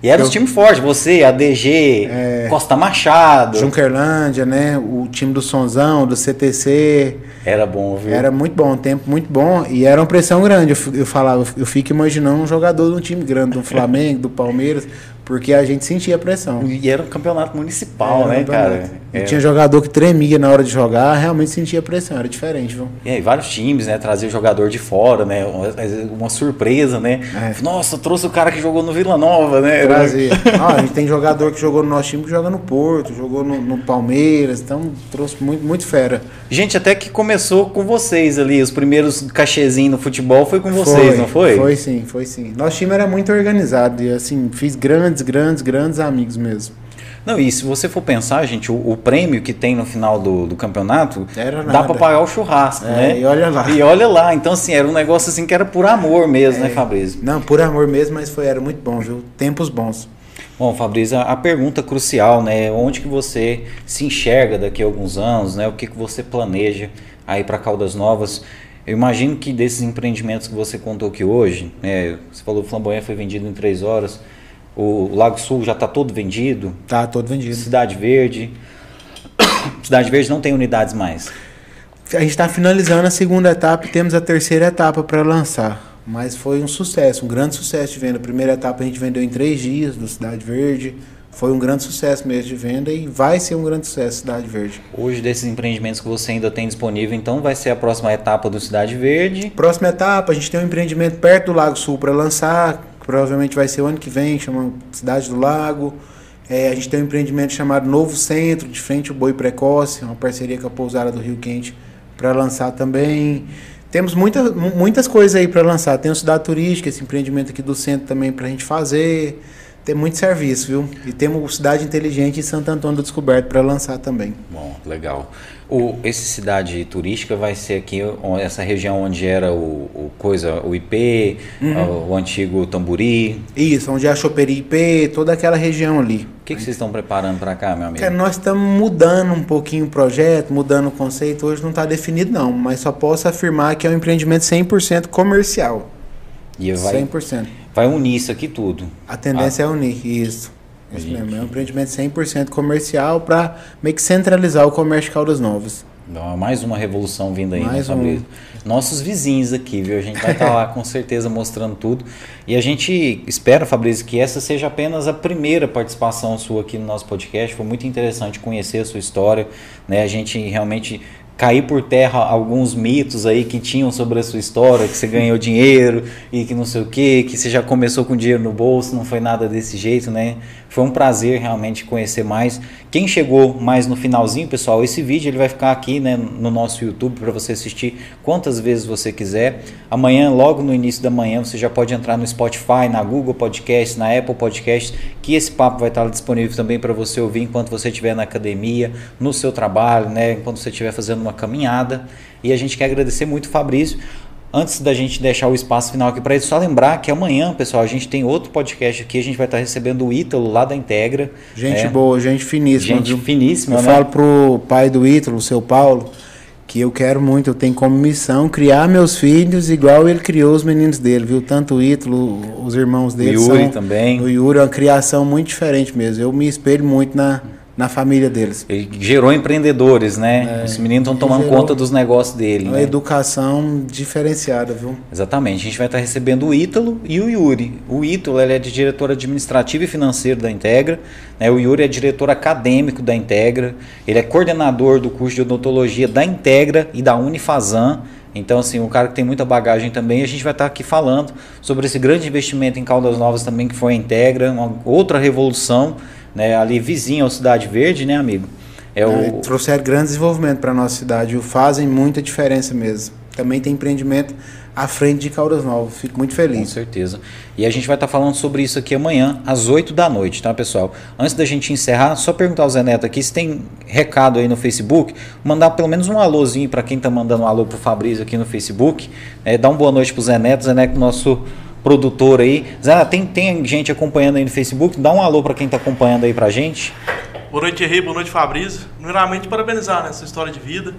S1: E era eu, os times fortes, você, ADG, é, Costa Machado.
S2: Junkerlândia, né? O time do Sonzão, do CTC.
S1: Era bom, viu?
S2: Era muito bom, um tempo muito bom. E era uma pressão grande. Eu, eu falava, eu fico imaginando um jogador de um time grande, do Flamengo, do Palmeiras. Porque a gente sentia pressão.
S1: E era um campeonato municipal, era né, cara?
S2: E tinha jogador que tremia na hora de jogar, realmente sentia pressão, era diferente, viu?
S1: E aí, vários times, né? Trazer jogador de fora, né? Uma, uma surpresa, né? É. Nossa, trouxe o cara que jogou no Vila Nova, né?
S2: Trazer. ah, a gente tem jogador que jogou no nosso time que joga no Porto, jogou no, no Palmeiras, então trouxe muito, muito fera.
S1: Gente, até que começou com vocês ali, os primeiros cachezinhos no futebol foi com vocês,
S2: foi,
S1: não foi?
S2: Foi sim, foi sim. Nosso time era muito organizado e assim, fiz grandes, grandes, grandes amigos mesmo.
S1: Não, e se você for pensar, gente, o, o prêmio que tem no final do, do campeonato dá para pagar o churrasco, é, né?
S2: E olha lá.
S1: E olha lá. Então, assim, era um negócio assim que era por amor mesmo, né, é, né, Fabrício?
S2: Não, por amor mesmo, mas foi, era muito bom, viu? Tempos bons.
S1: Bom, Fabrício, a pergunta crucial, né? Onde que você se enxerga daqui a alguns anos, né? O que, que você planeja aí para Caldas Novas? Eu imagino que desses empreendimentos que você contou aqui hoje, né? Você falou que o flamboyant foi vendido em três horas. O Lago Sul já está todo vendido?
S2: Está todo vendido.
S1: Cidade Verde. [COUGHS] Cidade Verde não tem unidades mais.
S2: A gente está finalizando a segunda etapa e temos a terceira etapa para lançar. Mas foi um sucesso, um grande sucesso de venda. A primeira etapa a gente vendeu em três dias do Cidade Verde. Foi um grande sucesso mesmo de venda e vai ser um grande sucesso Cidade Verde.
S1: Hoje, desses empreendimentos que você ainda tem disponível, então vai ser a próxima etapa do Cidade Verde?
S2: Próxima etapa, a gente tem um empreendimento perto do Lago Sul para lançar, provavelmente vai ser o ano que vem, chama Cidade do Lago. É, a gente tem um empreendimento chamado Novo Centro, de frente ao Boi Precoce, uma parceria com a Pousada do Rio Quente para lançar também. Temos muita, muitas coisas aí para lançar. Tem o Cidade Turística, esse empreendimento aqui do centro também para a gente fazer. Tem muito serviço, viu? E temos Cidade Inteligente em Santo Antônio do Descoberto para lançar também.
S1: Bom, legal. O, esse cidade turística vai ser aqui, essa região onde era o, o coisa, o IP, uhum. o, o, antigo Tamburi.
S2: Isso, onde é a Choperia IP, toda aquela região ali.
S1: O que, que vocês estão preparando para cá, meu amigo?
S2: Cara, nós estamos mudando um pouquinho o projeto, mudando o conceito. Hoje não está definido não, mas só posso afirmar que é um empreendimento 100% comercial.
S1: E vai, 100%. Vai unir isso aqui tudo.
S2: A tendência ah. é unir, isso. Isso mesmo, é um empreendimento 100% comercial para meio que centralizar o comércio de Caldas Novas.
S1: Não, mais uma revolução vindo aí, né, mais né, Fabrício? Um... Nossos vizinhos aqui, viu? A gente vai estar tá lá com certeza mostrando tudo. E a gente espera, Fabrício, que essa seja apenas a primeira participação sua aqui no nosso podcast. Foi muito interessante conhecer a sua história. Né? A gente realmente cair por terra alguns mitos aí que tinham sobre a sua história, que você ganhou dinheiro e que não sei o que, que você já começou com dinheiro no bolso, não foi nada desse jeito, né? Foi um prazer realmente conhecer mais. Quem chegou mais no finalzinho, pessoal, esse vídeo ele vai ficar aqui né, no nosso YouTube para você assistir quantas vezes você quiser. Amanhã, logo no início da manhã, você já pode entrar no Spotify, na Google Podcast, na Apple Podcast, que esse papo vai estar disponível também para você ouvir enquanto você estiver na academia, no seu trabalho, né, enquanto você estiver fazendo uma caminhada. E a gente quer agradecer muito, Fabrício antes da gente deixar o espaço final aqui para ele, só lembrar que amanhã, pessoal, a gente tem outro podcast aqui, a gente vai estar recebendo o Ítalo lá da Integra.
S2: Gente é. boa, gente finíssima.
S1: Gente viu? finíssima,
S2: Eu né? falo pro pai do Ítalo, o seu Paulo, que eu quero muito, eu tenho como missão criar meus filhos igual ele criou os meninos dele, viu? Tanto o Ítalo, os irmãos dele.
S1: O Yuri são, também.
S2: O Yuri é uma criação muito diferente mesmo. Eu me espelho muito na na família deles.
S1: Ele gerou empreendedores, né? É, Os meninos estão tomando conta dos negócios dele.
S2: Uma
S1: né?
S2: educação diferenciada, viu?
S1: Exatamente. A gente vai estar recebendo o Ítalo e o Yuri. O Ítalo ele é diretor administrativo e financeiro da Integra. Né? O Yuri é diretor acadêmico da Integra. Ele é coordenador do curso de odontologia da Integra e da Unifazan. Então, assim, um cara que tem muita bagagem também, a gente vai estar aqui falando sobre esse grande investimento em Caldas Novas também, que foi a Integra, uma outra revolução né, ali vizinho ao Cidade Verde, né, amigo?
S2: É o... Trouxeram grande desenvolvimento para a nossa cidade, fazem muita diferença mesmo. Também tem empreendimento à frente de Caldas Novas. Fico muito feliz. Com
S1: certeza. E a gente vai estar tá falando sobre isso aqui amanhã, às 8 da noite, tá, pessoal? Antes da gente encerrar, só perguntar ao Zé Neto aqui se tem recado aí no Facebook. Mandar pelo menos um alôzinho para quem está mandando um alô pro Fabrício aqui no Facebook. É, dá uma boa noite pro Zé Neto. Zé Neto, nosso produtor aí. Zé, tem, tem gente acompanhando aí no Facebook? Dá um alô para quem está acompanhando aí para gente.
S3: Boa noite, Henrique. Boa noite, Fabrício. Primeiramente, parabenizar nessa né, história de vida.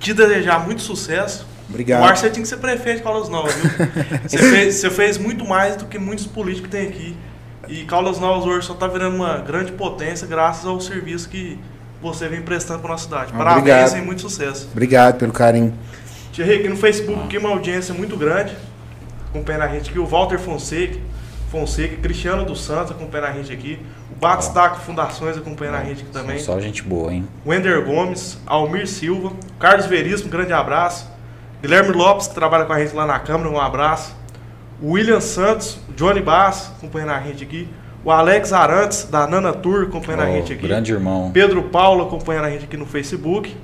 S3: Te desejar muito sucesso.
S2: Obrigado.
S3: O Arce tinha que ser prefeito de Caldas Novas, viu? [LAUGHS] você, fez, você fez muito mais do que muitos políticos tem aqui. E Caldas Novas hoje só está virando uma grande potência graças ao serviço que você vem prestando para nossa cidade. Parabéns Obrigado. e muito sucesso.
S2: Obrigado pelo carinho.
S3: Tia aqui no Facebook aqui uma audiência muito grande acompanhando a gente aqui, o Walter Fonseca, Fonseca, Cristiano dos Santos acompanhando a gente aqui, o Batistaco Fundações acompanhando a gente aqui também.
S1: Só gente boa, hein?
S3: Wender Gomes, Almir Silva, Carlos Veríssimo, um grande abraço. Guilherme Lopes, que trabalha com a gente lá na Câmara, um abraço. O William Santos, Johnny Bass, acompanhando a gente aqui. O Alex Arantes, da Nana Tour, acompanhando oh, a gente aqui.
S1: Grande irmão.
S3: Pedro Paulo, acompanhando a gente aqui no Facebook.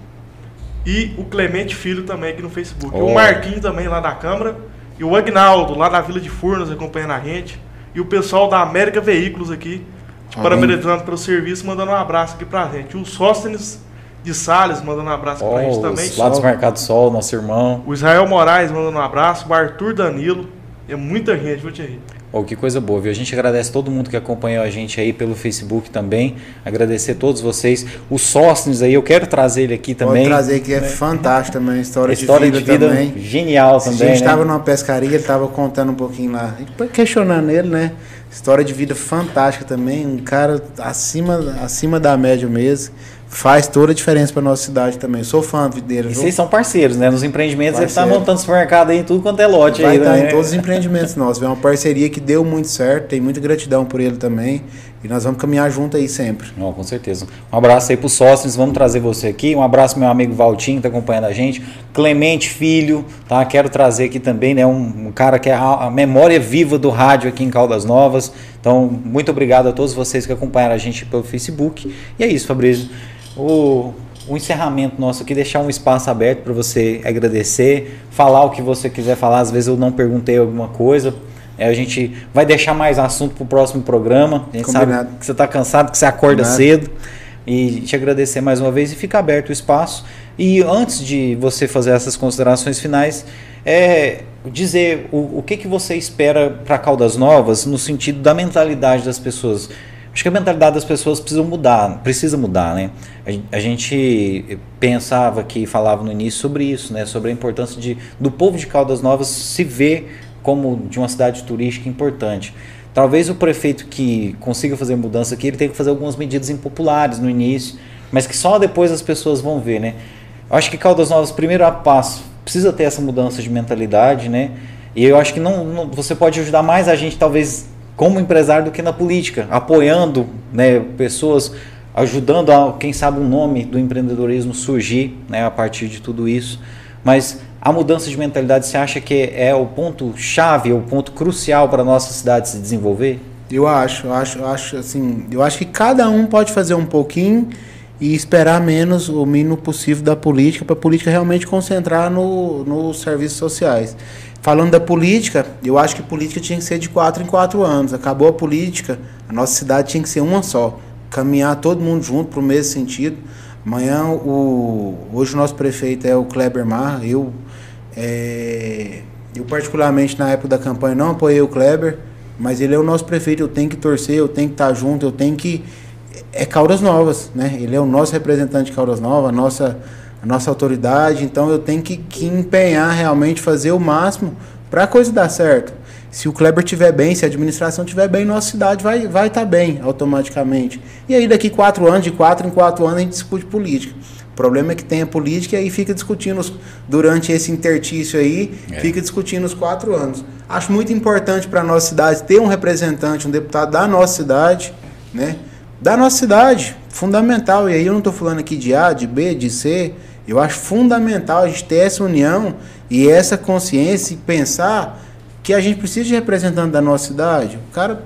S3: E o Clemente Filho também aqui no Facebook. Oh. O Marquinho também lá da Câmara. E o Agnaldo, lá da Vila de Furnas, acompanhando a gente. E o pessoal da América Veículos aqui, te parabenizando pelo serviço, mandando um abraço aqui pra gente. O Sóstenes de Salles mandando um abraço oh, pra gente também.
S1: Lá dos Mercado Sol, nosso irmão.
S3: O Israel Moraes mandando um abraço. O Arthur Danilo. É muita gente, viu, Thierry?
S1: Oh, que coisa boa, viu? A gente agradece todo mundo que acompanhou a gente aí pelo Facebook também. Agradecer a todos vocês. O Sóstenes aí, eu quero trazer ele aqui também.
S2: Vou trazer que é fantástico também, história, história de, vida de vida também.
S1: Genial também. A gente
S2: estava né? numa pescaria, ele estava contando um pouquinho lá, questionando ele, né? História de vida fantástica também, um cara acima, acima da média mesmo faz toda a diferença para nossa cidade também. sou fã dele.
S1: E vocês são parceiros, né? Nos empreendimentos Parceiro. ele está montando supermercado aí em tudo quanto é lote
S2: Vai
S1: aí,
S2: estar
S1: né?
S2: em todos os empreendimentos nossos. É uma parceria que deu muito certo, tem muita gratidão por ele também. E nós vamos caminhar junto aí sempre.
S1: Oh, com certeza. Um abraço aí para os sócios, vamos trazer você aqui. Um abraço meu amigo Valtinho, que está acompanhando a gente. Clemente Filho, tá? Quero trazer aqui também, né? Um, um cara que é a, a, memória viva do rádio aqui em Caldas Novas. Então, muito obrigado a todos vocês que acompanharam a gente pelo Facebook. E é isso, Fabrício o, o encerramento nosso aqui, deixar um espaço aberto para você agradecer, falar o que você quiser falar. Às vezes eu não perguntei alguma coisa, É, a gente vai deixar mais assunto para o próximo programa. A gente
S2: Combinado.
S1: sabe que você está cansado, que você acorda
S2: Combinado.
S1: cedo. E te agradecer mais uma vez e fica aberto o espaço. E antes de você fazer essas considerações finais, é dizer o, o que, que você espera para Caldas Novas no sentido da mentalidade das pessoas. Acho que a mentalidade das pessoas precisa mudar, precisa mudar, né? A, gen- a gente pensava que falava no início sobre isso, né? Sobre a importância de, do povo de Caldas Novas se ver como de uma cidade turística importante. Talvez o prefeito que consiga fazer mudança aqui, ele tenha que fazer algumas medidas impopulares no início, mas que só depois as pessoas vão ver, né? Eu acho que Caldas Novas, primeiro passo, precisa ter essa mudança de mentalidade, né? E eu acho que não, não- você pode ajudar mais a gente, talvez, como empresário, do que na política, apoiando né, pessoas, ajudando a, quem sabe, o nome do empreendedorismo surgir né, a partir de tudo isso. Mas a mudança de mentalidade, você acha que é o ponto chave, o ponto crucial para a nossa cidade se desenvolver?
S2: Eu acho, eu acho, eu acho assim, eu acho que cada um pode fazer um pouquinho e esperar menos o mínimo possível da política para a política realmente concentrar no, nos serviços sociais. Falando da política, eu acho que política tinha que ser de quatro em quatro anos. Acabou a política, a nossa cidade tinha que ser uma só. Caminhar todo mundo junto para o mesmo sentido. Amanhã, o, hoje o nosso prefeito é o Kleber Mar. Eu, é, eu, particularmente, na época da campanha, não apoiei o Kleber, mas ele é o nosso prefeito. Eu tenho que torcer, eu tenho que estar junto, eu tenho que. É Caldas Novas, né? Ele é o nosso representante de Caldas Novas, a nossa, a nossa autoridade. Então eu tenho que, que empenhar realmente, fazer o máximo para a coisa dar certo. Se o Kleber estiver bem, se a administração estiver bem, nossa cidade vai estar vai tá bem automaticamente. E aí, daqui quatro anos, de quatro em quatro anos, a gente discute política. O problema é que tem a política e aí fica discutindo os- durante esse intertício aí,
S1: É.
S2: fica discutindo os quatro anos. Acho muito importante para a nossa cidade ter um representante, um deputado da nossa cidade, né? Da nossa cidade, fundamental. E aí eu não estou falando aqui de A, de B, de C. Eu acho fundamental a gente ter essa união e essa consciência e pensar que a gente precisa de representante da nossa cidade. O cara,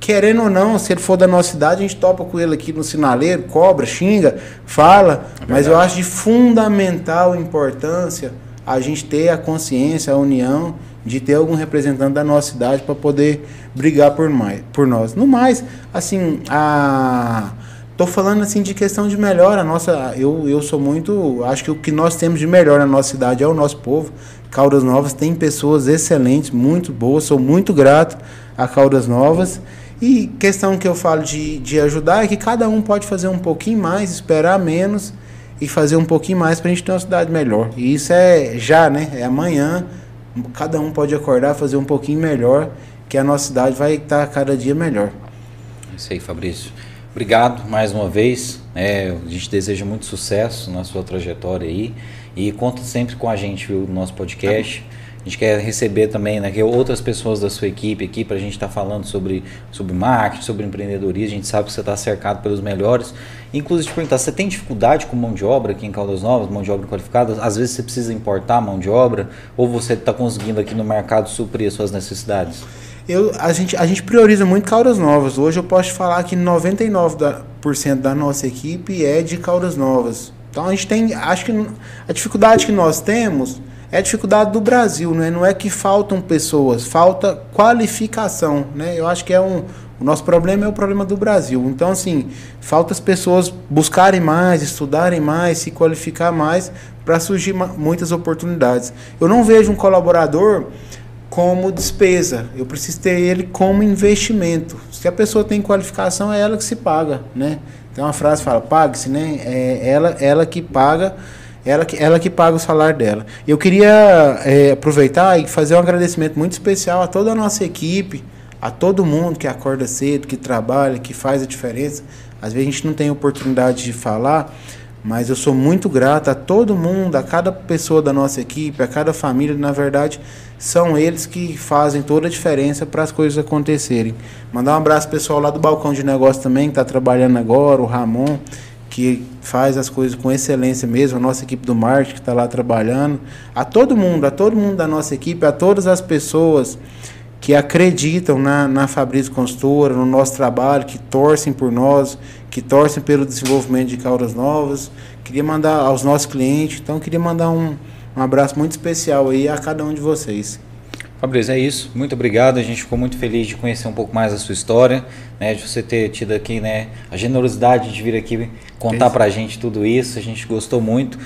S2: querendo ou não, se ele for da nossa cidade, a gente topa com ele aqui no sinaleiro, cobra, xinga, fala. mas eu acho de fundamental importância a gente ter a consciência, a união de ter algum representante da nossa cidade para poder brigar por, mais, por nós. No mais, assim, a. Tô falando assim de questão de melhor. A nossa, eu, eu sou muito. Acho que o que nós temos de melhor na nossa cidade é o nosso povo. Caldas Novas tem pessoas excelentes, muito boas. Sou muito grato a Caldas Novas. E questão que eu falo de, de ajudar é que cada um pode fazer um pouquinho mais, esperar menos e fazer um pouquinho mais para a gente ter uma cidade melhor. E isso é já, né? É amanhã. Cada um pode acordar, fazer um pouquinho melhor, que a nossa cidade vai estar cada dia melhor.
S1: É Isso aí, Fabrício. Obrigado mais uma vez. É, a gente deseja muito sucesso na sua trajetória aí. E conta sempre com a gente, viu, no nosso podcast. A gente quer receber também né, outras pessoas da sua equipe aqui para a gente estar falando sobre, sobre marketing, sobre empreendedorismo. A gente sabe que você está cercado pelos melhores. Inclusive, te perguntar, você tem dificuldade com mão de obra aqui em Caldas Novas, mão de obra qualificada? Às vezes você precisa importar mão de obra ou você está conseguindo aqui no mercado suprir as suas necessidades?
S2: Eu, a, gente, a gente prioriza muito Caldas Novas. Hoje eu posso falar que 99% da, por cento da nossa equipe é de Caldas Novas. Então a gente tem, acho que a dificuldade que nós temos é a dificuldade do Brasil, né? não é que faltam pessoas, falta qualificação. Né? Eu acho que é um, o nosso problema é o problema do Brasil. Então, assim, falta as pessoas buscarem mais, estudarem mais, se qualificar mais para surgir muitas oportunidades. Eu não vejo um colaborador como despesa. Eu preciso ter ele como investimento. Se a pessoa tem qualificação, é ela que se paga, né? Tem uma frase que fala, pague-se, né? É ela, ela que paga, ela que, ela que paga o salário dela. Eu queria é, aproveitar e fazer um agradecimento muito especial a toda a nossa equipe, a todo mundo que acorda cedo, que trabalha, que faz a diferença. Às vezes a gente não tem oportunidade de falar, mas eu sou muito grato a todo mundo, a cada pessoa da nossa equipe, a cada família, na verdade, são eles que fazem toda a diferença para as coisas acontecerem. Mandar um abraço pessoal lá do balcão de negócio também, que está trabalhando agora, o Ramon, que faz as coisas com excelência mesmo, a nossa equipe do marketing que está lá trabalhando, a todo mundo, a todo mundo da nossa equipe, a todas as pessoas que acreditam na, na Fabrício Consultora, no nosso trabalho, que torcem por nós, que torcem pelo desenvolvimento de Caldas Novas. Queria mandar aos nossos clientes, então queria mandar um, um abraço muito especial aí a cada um de vocês.
S1: Fabrício, é isso. Muito obrigado. A gente ficou muito feliz de conhecer um pouco mais a sua história, né? De você ter tido aqui, né, a generosidade de vir aqui contar para a gente tudo isso. A gente gostou muito.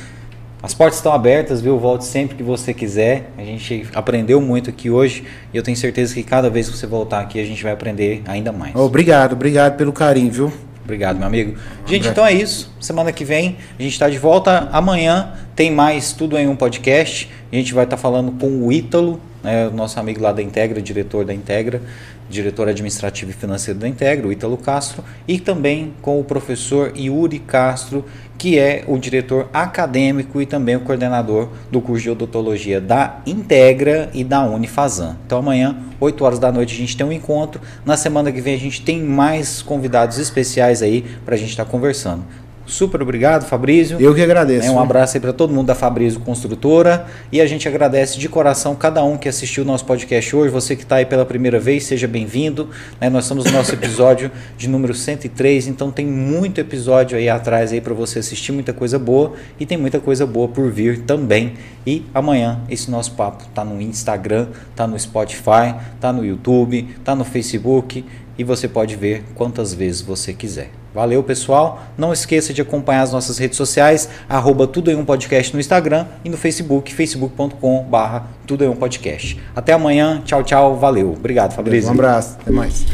S1: As portas estão abertas, viu? Volte sempre que você quiser. A gente aprendeu muito aqui hoje e eu tenho certeza que cada vez que você voltar aqui a gente vai aprender ainda mais.
S2: Obrigado, obrigado pelo carinho, viu?
S1: Obrigado, meu amigo. Gente, então é isso. Semana que vem a gente está de volta. Amanhã tem mais Tudo em um Podcast. A gente vai estar tá falando com o Ítalo, né, nosso amigo lá da Integra, diretor da Integra, diretor administrativo e financeiro da Integra, o Ítalo Castro, e também com o professor Yuri Castro, que é o diretor acadêmico e também o coordenador do curso de odontologia da Integra e da Unifazan. Então amanhã, 8 horas da noite, a gente tem um encontro. Na semana que vem a gente tem mais convidados especiais aí para a gente estar tá conversando. Super obrigado, Fabrício.
S2: Eu que agradeço.
S1: É, um abraço aí para todo mundo da Fabrício Construtora. E a gente agradece de coração cada um que assistiu o nosso podcast hoje. Você que está aí pela primeira vez, seja bem-vindo. Né? Nós estamos no nosso [LAUGHS] episódio de número 103, então tem muito episódio aí atrás aí para você assistir, muita coisa boa. E tem muita coisa boa por vir também. E amanhã esse nosso papo está no Instagram, está no Spotify, está no YouTube, está no Facebook e você pode ver quantas vezes você quiser. Valeu, pessoal. Não esqueça de acompanhar as nossas redes sociais, arroba Tudo em um Podcast no Instagram e no Facebook, facebook.com barra Tudo em um Podcast. Até amanhã. Tchau, tchau. Valeu. Obrigado, Fabrício.
S2: Um abraço. Até mais.